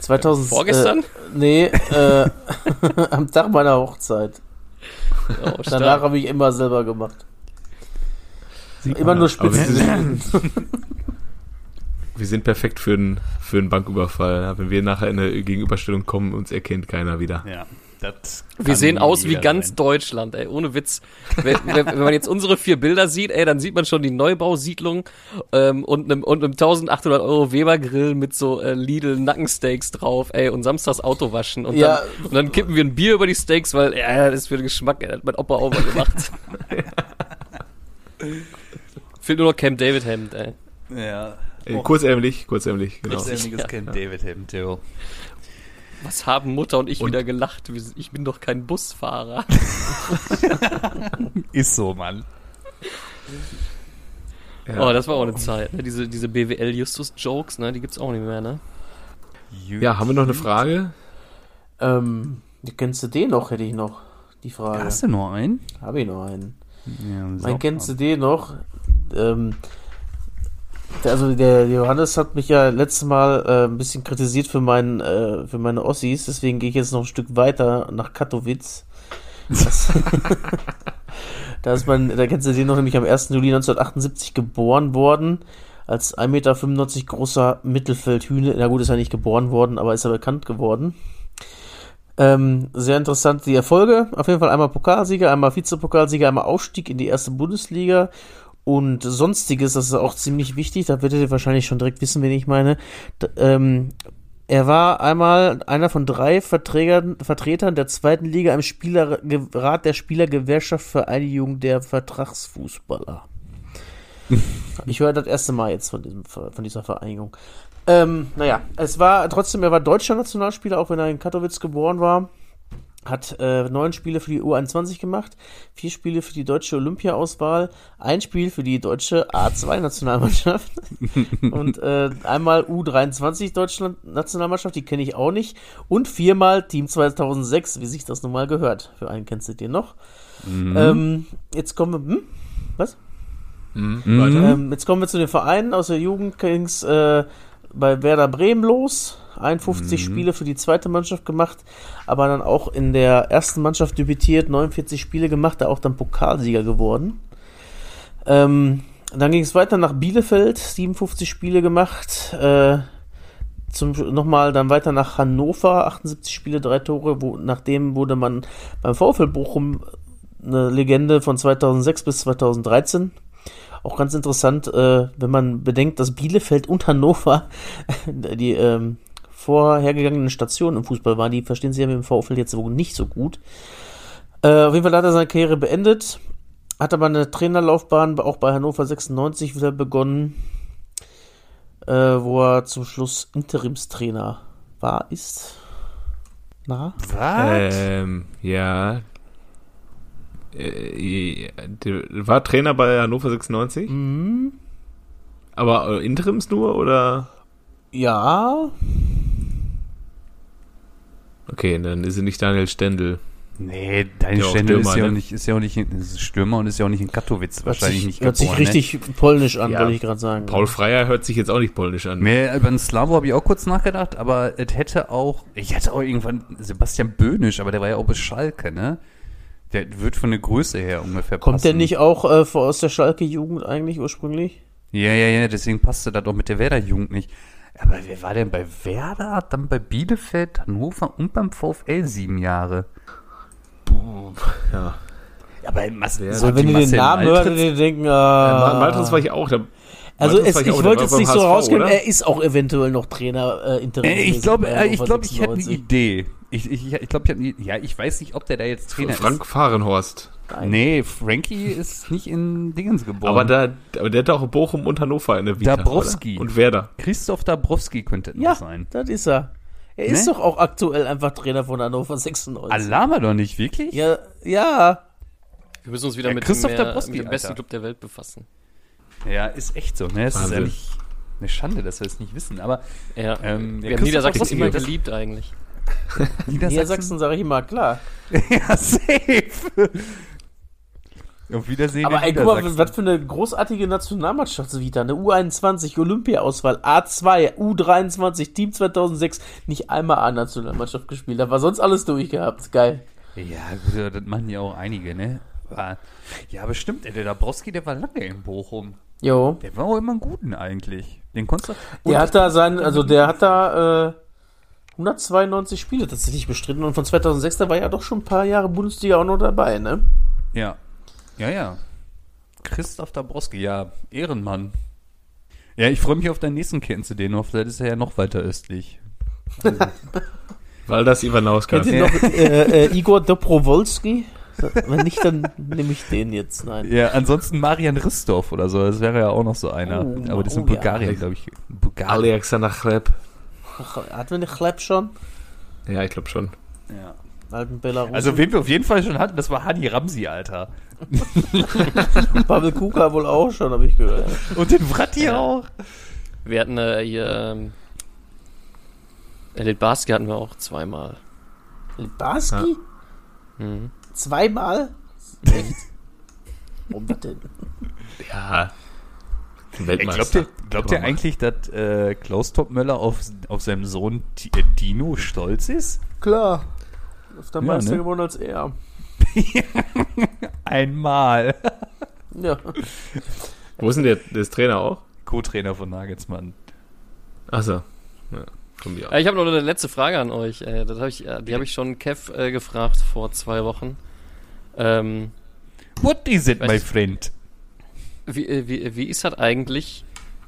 2000. Vorgestern? Äh, nee, äh, am Tag meiner Hochzeit. Oh, Danach habe ich immer selber gemacht. Sieht Immer nur Spitzen. wir sind perfekt für einen, für einen Banküberfall. Wenn wir nachher in eine Gegenüberstellung kommen, uns erkennt keiner wieder. Ja, das Wir sehen aus wie ganz sein. Deutschland, ey, ohne Witz. Wenn, wenn, wenn man jetzt unsere vier Bilder sieht, ey, dann sieht man schon die Neubausiedlung ähm, und einem und einem 1800 Euro Weber Grill mit so äh, Lidl Nackensteaks drauf, ey, und samstags Auto waschen und, Ja. dann, und dann kippen wir ein Bier über die Steaks, weil ja, das ist für den Geschmack, ey, das hat mein Opa auch mal gemacht. Fehlt nur noch Camp David Hemd, ey. Ja. Äh, kurzärmlich, kurzärmlich, genau. Selbstständiges ja. Camp David Hemd, Theo. Was haben Mutter und ich Und- wieder gelacht? Ich bin doch kein Busfahrer. Ist so, Mann. Ja. Oh, das war auch eine Zeit, ne? Diese, diese BWL-Justus-Jokes, ne? Die gibt's auch nicht mehr, ne? ja, haben wir noch eine Frage? ähm, kennst du den noch, hätte ich noch. Die Frage. Hast du noch einen? Habe ich noch einen. Ja, Mein kennst du den noch? Ähm, also der Johannes hat mich ja letztes Mal äh, ein bisschen kritisiert für, meinen, äh, für meine Ossis, deswegen gehe ich jetzt noch ein Stück weiter nach Katowice. Da ist mein, da kennst du den noch nämlich am 1. Juli 1978 geboren worden, als 1,95 Meter großer Mittelfeldhühne. Na gut, ist er nicht geboren worden, aber ist er bekannt geworden. Ähm, sehr interessant die Erfolge. Auf jeden Fall einmal Pokalsieger, einmal Vizepokalsieger, einmal Aufstieg in die erste Bundesliga und sonstiges. Das ist auch ziemlich wichtig. Da werdet ihr wahrscheinlich schon direkt wissen, wen ich meine. D ähm, er war einmal einer von drei Verträgern, Vertretern der zweiten Liga im Spielerrat der Spielergewerkschaft Vereinigung der Vertragsfußballer. Ich höre das erste Mal jetzt von, diesem, von dieser Vereinigung. Ähm, naja, es war trotzdem, er war deutscher Nationalspieler, auch wenn er in Katowice geboren war. Hat äh, neun Spiele für die U21 gemacht, vier Spiele für die deutsche Olympia-Auswahl, ein Spiel für die deutsche A2-Nationalmannschaft und äh, einmal U23 Deutschland-Nationalmannschaft, die kenne ich auch nicht, und viermal Team 2006, wie sich das nun mal gehört. Für einen kennst du den noch. Ähm, jetzt kommen wir, hm? Was? Mhm. Mhm. Ähm, jetzt kommen wir zu den Vereinen. Aus der Jugend ging's äh, bei Werder Bremen los. 51 Spiele für die zweite Mannschaft gemacht, aber dann auch in der ersten Mannschaft debütiert, 49 Spiele gemacht, da auch dann Pokalsieger geworden. Ähm, dann ging es weiter nach Bielefeld, 57 Spiele gemacht. Äh, zum nochmal dann weiter nach Hannover, 78 Spiele, drei Tore. Wo, nachdem wurde man beim VfL Bochum eine Legende von 2006 bis 2013. Auch ganz interessant, äh, wenn man bedenkt, dass Bielefeld und Hannover die ähm, vorhergegangenen Stationen im Fußball waren. Die verstehen sich ja mit dem VfL jetzt wohl nicht so gut. Äh, auf jeden Fall hat er seine Karriere beendet. Hat aber eine Trainerlaufbahn auch bei Hannover 96 wieder begonnen, äh, wo er zum Schluss Interimstrainer war, ist. Na? Was? Ähm, ja. Äh, war Trainer bei Hannover 96? Mhm. Aber äh, Interims nur oder? Ja. Okay, dann ist es nicht Daniel Stendel. Nee, dein Ja, Stendel ist Stürmer, ja, auch ne? nicht, ist ja auch nicht in, ist Stürmer und ist ja auch nicht in Katowice Hört wahrscheinlich sich, nicht hört sich geboren, ne? richtig polnisch an, Ja. wollte ich gerade sagen. Paul Freier hört sich jetzt auch nicht polnisch an. Nee, über den Slavo habe ich auch kurz nachgedacht, aber es hätte auch, ich hätte auch irgendwann Sebastian Böhnisch, aber der war ja auch bei Schalke, ne? Der wird von der Größe her ungefähr Kommt passen. der nicht auch äh, vor- aus der Schalke-Jugend eigentlich ursprünglich? Ja, ja, ja, deswegen passte das auch mit der Werder-Jugend nicht. Aber wer war denn bei Werder, dann bei Bielefeld, Hannover und beim VfL sieben Jahre? Ja. Aber Mas Wer- so Aber wenn die ihr den Namen hört, ihr denken, Äh, ah. Maltritz war ich auch. Da, Also es, ich der wollte jetzt nicht so HSV, rausgehen, oder? er ist auch eventuell noch Trainer äh, Interim. Äh, ich glaube, äh, ich, Hannover glaub, ich hätte eine 96. Idee. Ich, ich, ich glaube, ich habe eine Ja, ich weiß nicht, ob der da jetzt Trainer Frank Fahrenhorst. Ist. Nee, Frankie ist nicht in Dingens geboren. Aber, da, aber der hat auch Bochum und Hannover in der Vita. Dabrowski. oder? Und Werder. Christoph Dabrowski könnte es Ja, noch sein. das ist er. Er ist Ne? doch auch aktuell einfach Trainer von Hannover 96. Alama doch nicht, wirklich? Ja, ja. Wir müssen uns wieder Ja, mit, Christoph dem, mehr, Dabrowski, mit dem besten Alter. Club der Welt befassen. Ja, ist echt so. Ne? Es ist ehrlich eine Schande, dass wir es nicht wissen. Aber Ja. Ähm, wir ja, Niedersachsen Dabrowski, immer geliebt eigentlich. Niedersachsen sage ich immer, klar. ja, safe. Auf Wiedersehen. Aber ey, guck mal, was für eine großartige Nationalmannschaftsvita. Eine U21, Olympia-Auswahl, A2, U23, Team 2006. Nicht einmal A-Nationalmannschaft gespielt, aber sonst alles durchgehabt. Geil. Ja, gut, das machen ja auch einige, ne? Ja, bestimmt, ey, der Dabrowski, der war lange in Bochum. Jo. Der war auch immer einen guten eigentlich. Den konntest du. Der hat da sein, also der hat da äh, 192 Spiele tatsächlich bestritten und von 2006, da war ja doch schon ein paar Jahre Bundesliga auch noch dabei, ne? Ja. Ja, ja. Christoph Dabrowski, ja, Ehrenmann. Ja, ich freue mich auf deinen nächsten Kennst-Denhoff, das ist ja noch weiter östlich. Weil das Ivanauskas. Kennt ihr noch äh, äh, Igor Dobrowolski? Wenn nicht, dann nehme ich den jetzt. Nein. Ja, ansonsten Marian Ristov oder so, das wäre ja auch noch so einer. Oh, Aber das ist in oh ja. Bulgarien, glaube ich. Bulgarien. Alexander Chleb. Hatten wir nicht Chleb schon? Ja, ich glaube schon. Ja. Alten Belarus. Also, wen wir auf jeden Fall schon hatten, das war Hadi Ramsi, Alter. Pavel Kuka wohl auch schon, habe ich gehört. Und den Vratti auch. Wir hatten äh, hier, ähm, Elite Barski hatten wir auch zweimal. Barski? Mhm. Zweimal? Echt? Warum das denn? Ja. Ey, glaubt ihr, glaubt ihr eigentlich, dass äh, Klaus Topmöller auf, auf seinen Sohn Ti- äh, Dino stolz ist? Klar. Öfter Ja, Meister ne? geworden als er. Einmal. Ja. Wo ist denn der, der ist Trainer auch? Co-Trainer von Nagelsmann. Achso. Ja. Ja, ich habe noch eine letzte Frage an euch. Äh, das hab ich, äh, die habe ich schon Kev äh, gefragt vor zwei Wochen. Ähm, What is it, my friend? wie, äh, wie, wie ist das eigentlich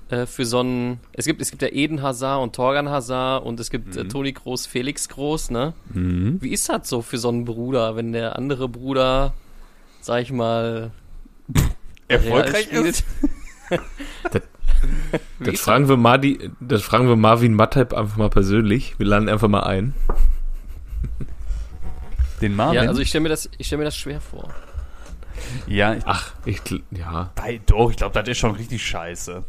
äh, für so einen. Es gibt, es gibt ja Eden Hazard und Torgan Hazard und es gibt äh, Mhm. Toni Groß, Felix Groß, ne? Mhm. Wie ist das so für so einen Bruder, wenn der andere Bruder, sag ich mal, Erfolgreich Real ist? Das ist fragen, wir Madi, das fragen wir Marvin Mattep einfach mal persönlich. Wir laden einfach mal ein. Den Marvin? Ja, also ich stelle mir das, ich stelle mir das schwer vor. ja, ich, Ach, ich, ja. bei, doch, ich glaube, das ist schon richtig scheiße.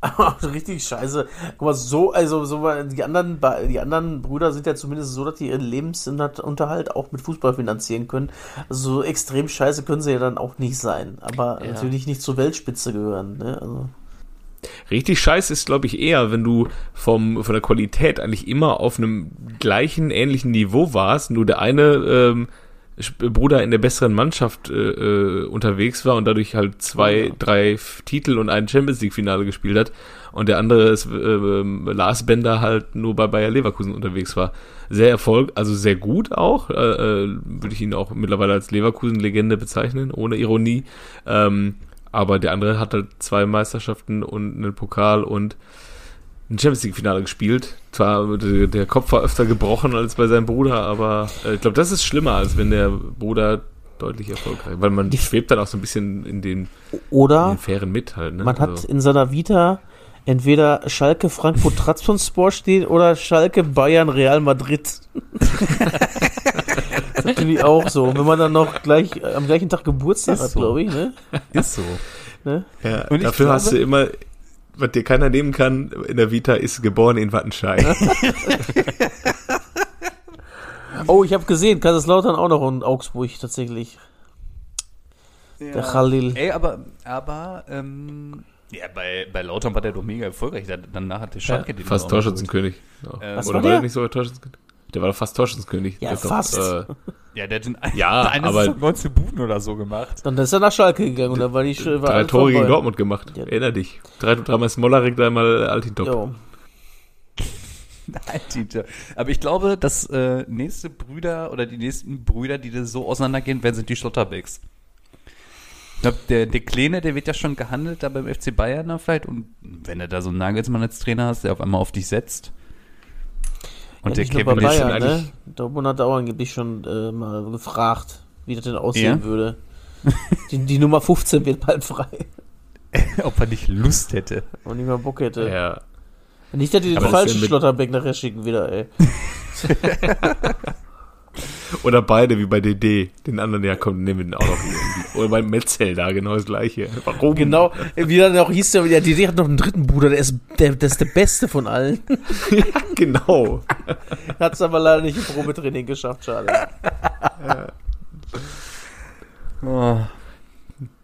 Richtig scheiße. Guck mal, so, also so die anderen, die anderen Brüder sind ja zumindest so, dass die ihren Lebensunterhalt auch mit Fußball finanzieren können. Also so extrem scheiße können sie ja dann auch nicht sein. Aber Ja. natürlich nicht zur Weltspitze gehören. Ne? Also, Richtig scheiße ist, glaube ich, eher, wenn du vom, von der Qualität eigentlich immer auf einem gleichen, ähnlichen Niveau warst, nur der eine ähm, Bruder in der besseren Mannschaft äh, äh, unterwegs war und dadurch halt zwei, Ja. drei Titel und ein Champions League-Finale gespielt hat und der andere ist, äh, ähm, Lars Bender halt nur bei Bayer Leverkusen unterwegs war. Sehr Erfolg, also sehr gut auch, äh, äh, würde ich ihn auch mittlerweile als Leverkusen-Legende bezeichnen, ohne Ironie. Ähm, aber der andere hat halt zwei Meisterschaften und einen Pokal und ein Champions League-Finale gespielt. Zwar der, der Kopf war öfter gebrochen als bei seinem Bruder, aber äh, ich glaube, das ist schlimmer, als wenn der Bruder deutlich erfolgreich weil man schwebt dann auch so ein bisschen in den, in oder den Fähren mit halt. Ne? man hat Also, in seiner Vita entweder Schalke Frankfurt Trabzonspor stehen oder Schalke Bayern Real Madrid. das ist natürlich auch so. Wenn man dann noch gleich am gleichen Tag Geburtstag Ist hat, so. glaube ich, ne? Ist so. ne? ja, und ich dafür hast du glaube- immer, was dir keiner nehmen kann, in der Vita ist geboren in Wattenscheid. Oh, ich habe gesehen, Kaiserslautern auch noch in Augsburg tatsächlich. Der Khalil. Ey, aber, aber, ähm, ja, bei, bei Lautern war der doch mega erfolgreich. Da- Danach hat der Schalke den fast Torschützenkönig. Ja. Ähm, Was Oder war war der? der nicht sogar Torschützenkönig? Der war doch fast Torschützenkönig. Ja, Der hat fast. Doch, äh. Ja, der hat in ein, Ja, eine aber- Saison 19 Buden oder so gemacht. Dann ist er nach Schalke gegangen und da war die war drei Tore gegen vorbei. Dortmund gemacht. Ja. Erinner dich. Drei, dreimal Smolarek, dreimal Altintop. Jo. Nein, Dieter. Aber ich glaube, das äh, nächste Brüder oder die nächsten Brüder, die da so auseinandergehen werden, sind die Schlotterbecks. Ich glaube, der, der Kleine, der wird ja schon gehandelt da beim FC Bayern da vielleicht. Und wenn du da so einen Nagelsmann als Trainer hast, der auf einmal auf dich setzt. Und ja, der Kevin ist schon ne? eigentlich. Dortmund hat auch angeblich schon äh, mal gefragt, wie das denn aussehen Ja? würde. Die, die Nummer 15 wird bald frei. ob er nicht Lust hätte. Und nicht mehr Bock hätte. Ja. Nicht, dass die den Aber falschen Schlotterbeck nachher schicken wieder, ey. Oder beide, wie bei DD. Den anderen, ja, komm, nehmen wir den auch noch. irgendwie. Oder bei Metzel da, genau das gleiche. Warum? Genau, wie dann auch hieß der, der DD hat noch einen dritten Bruder, der ist der, der, ist der Beste von allen. Genau. Hat es aber leider nicht im Probetraining geschafft, schade.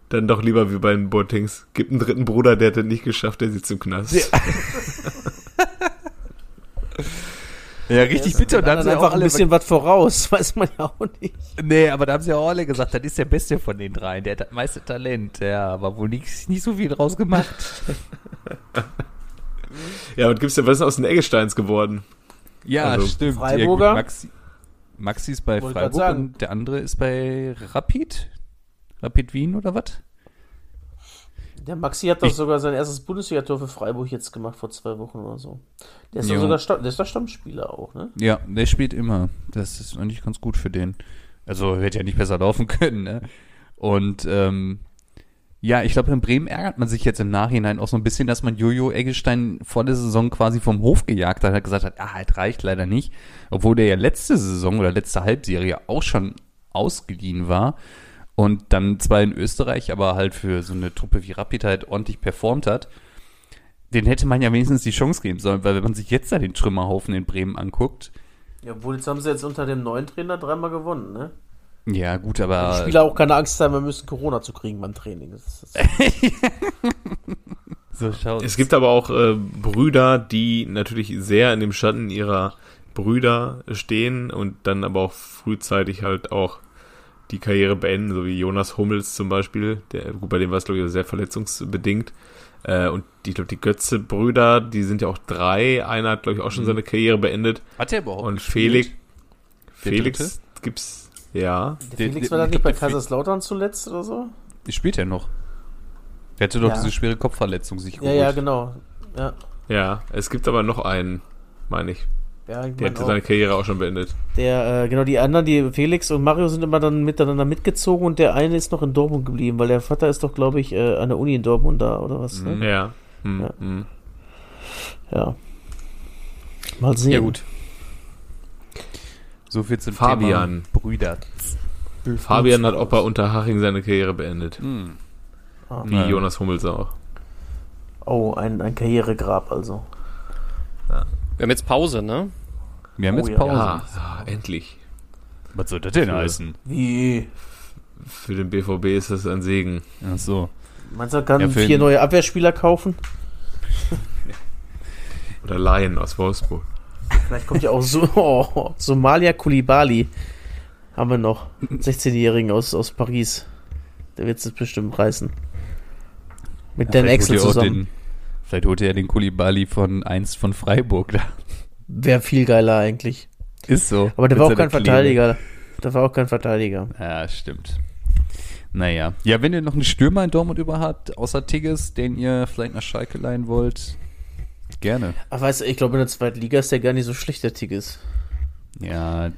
Dann doch lieber wie bei den Boatings. Gibt einen dritten Bruder, der hat es nicht geschafft, der sitzt im Knast. Ja, richtig bitter. Und da haben sie ja einfach ein bisschen was voraus, weiß man ja auch nicht. Nee, aber da haben sie ja auch alle gesagt, das ist der Beste von den dreien. Der hat das meiste Talent. Ja, aber wohl nicht, nicht so viel draus gemacht. Ja, und gibt's ja, was ist aus den Eggesteins geworden? Ja, Also, stimmt. Freiburger? Ja, gut, Maxi, Maxi ist bei Wollte grad Freiburg und der andere ist bei Rapid. Rapid Wien oder was? Der Maxi hat doch Ich- sogar sein erstes Bundesligator für Freiburg jetzt gemacht, vor zwei Wochen oder so. Der ist doch sogar der ist doch Stammspieler auch, ne? Ja, der spielt immer. Das ist eigentlich ganz gut für den. Also hätte ja nicht besser laufen können, ne? Und ähm, ja, ich glaube, in Bremen ärgert man sich jetzt im Nachhinein auch so ein bisschen, dass man Jojo Eggestein vor der Saison quasi vom Hof gejagt hat, hat gesagt hat, ah, halt reicht leider nicht. Obwohl der ja letzte Saison oder letzte Halbserie auch schon ausgeliehen war und dann zwar in Österreich, aber halt für so eine Truppe wie Rapid halt ordentlich performt hat. Den hätte man ja wenigstens die Chance geben sollen, weil wenn man sich jetzt da den Trümmerhaufen in Bremen anguckt, Ja, obwohl jetzt haben sie jetzt unter dem neuen Trainer dreimal gewonnen, ne? ja gut, Die aber Spieler auch keine Angst haben, wir müssen Corona zu kriegen beim Training. Das ist, das so schaut Es gibt aber auch äh, Brüder, die natürlich sehr in dem Schatten ihrer Brüder stehen und dann aber auch frühzeitig halt auch die Karriere beenden, so wie Jonas Hummels zum Beispiel. Der, gut, bei dem war es, glaube ich, sehr verletzungsbedingt. Äh, und ich glaube, die Götze-Brüder, die sind ja auch drei. Einer hat, glaube ich, auch schon seine Karriere beendet. Hat er überhaupt Und? Felix, Felix gibt's, ja. der Felix der- war da ich nicht bei Kaiserslautern zuletzt oder so? Die spielt er noch. Der hatte doch Ja. diese schwere Kopfverletzung sich Ja, geholt. ja, genau. Ja, Ja, es gibt aber noch einen, meine ich. Ja ich Der auch. seine Karriere auch schon beendet. Der, äh, genau, die anderen, die Felix und Mario sind immer dann miteinander mitgezogen und der eine ist noch in Dortmund geblieben, weil der Vater ist doch, glaube ich, äh, an der Uni in Dortmund da oder was. Ne? Ja. Hm, Ja. hm. Ja. Mal sehen. Ja, gut. So viel zum Fabian. Thema Brüder. Fabian hat auch bei Unterhaching seine Karriere beendet. Hm. Ah. Wie. Jonas Hummels auch. Oh, ein, ein Karrieregrab also. Wir haben jetzt Pause, ne? Wir haben Oh jetzt ja. Pause. Ja, ja, endlich. Was soll das denn Für- heißen? Wie? Für den BVB ist das ein Segen. Ach so. Du, er kann Ja, vier den- neue Abwehrspieler kaufen? Oder Laien aus Wolfsburg. Vielleicht kommt ja auch so oh, Somalia Kulibali. Haben wir noch. 16-Jährigen aus, aus Paris. Der wird es bestimmt reißen. Mit Dan vielleicht Axel zusammen. Den, vielleicht holt er den Kulibali von eins von Freiburg da. Wäre viel geiler eigentlich. Ist so. Aber der war auch kein. Verteidiger. Der war auch kein Verteidiger. Ja, stimmt. Naja. Ja, wenn ihr noch einen Stürmer in Dortmund über habt, außer Tigges, den ihr vielleicht nach Schalke leihen wollt, gerne. Ach, weißt du, ich glaube, in der zweiten Liga ist der gar nicht so schlecht, der Tigges. Ja,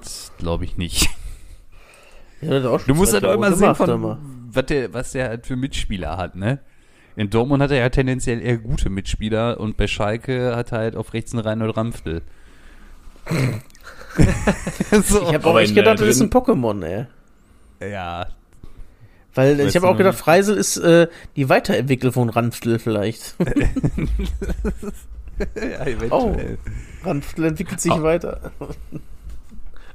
das glaube ich nicht. Ja, Du musst halt auch immer sehen, von, was, der, was der halt für Mitspieler hat, ne? In Dortmund hat er ja tendenziell eher gute Mitspieler und bei Schalke hat er halt auf rechts einen Reinhold Ramftel. so. Ich habe auch echt gedacht, das ist ein Pokémon, ey. ja, Weil Weißt ich habe auch gedacht, Freisel ist äh, die Weiterentwicklung von Ranftl vielleicht. ja, Oh. eventuell. Ranftl entwickelt sich Oh. weiter.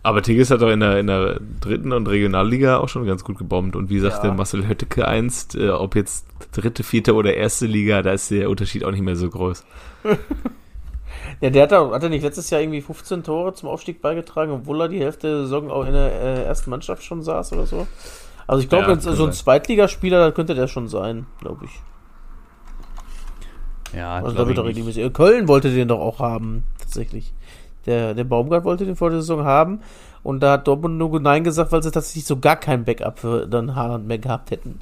Aber Tigges hat doch in der, in der dritten und Regionalliga auch schon ganz gut gebombt. Und wie sagte Ja. Marcel Hötteke einst, äh, ob jetzt dritte, vierte oder erste Liga, da ist der Unterschied auch nicht mehr so groß. Ja, der hat, auch, hat er nicht letztes Jahr irgendwie 15 Tore zum Aufstieg beigetragen, obwohl er die Hälfte der Saison auch in der äh, ersten Mannschaft schon saß oder so. Also ich glaube, Ja, so ein. Zweitligaspieler, da könnte der schon sein, glaube ich. Ja, Also da wird er regelmäßig. Köln wollte den doch auch haben. tatsächlich. Der, der Baumgart wollte den vor der Saison haben und da hat Dortmund nur Nein gesagt, weil sie tatsächlich so gar kein Backup für dann Haaland mehr gehabt hätten.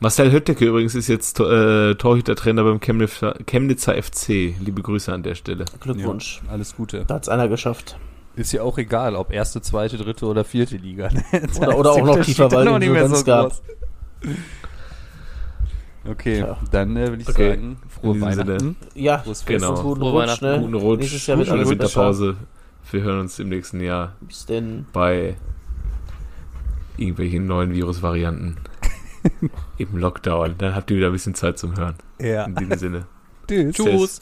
Marcel Hötteke übrigens ist jetzt äh, Torhüter-Trainer beim Chemnitzer, Chemnitzer FC. Liebe Grüße an der Stelle. Glückwunsch. Ja, alles Gute. Da hat es einer geschafft. Ist ja auch egal, ob erste, zweite, dritte oder vierte Liga. oder, oder auch noch tiefer, weil noch nicht mehr so gab. Okay, Tja. dann äh, will ich Okay. sagen, frohe Weihnachten. Sinne. Ja, Frohes Genau. Fest. guten Frohe Rutsch, Weihnachten. ne? Guten Rutsch, Nächstes Jahr wird schöne. Winterpause. Wir hören uns im nächsten Jahr Bis denn. bei irgendwelchen neuen Virusvarianten im Lockdown. Dann habt ihr wieder ein bisschen Zeit zum Hören. Ja. In diesem Sinne. Tschüss. Tschüss.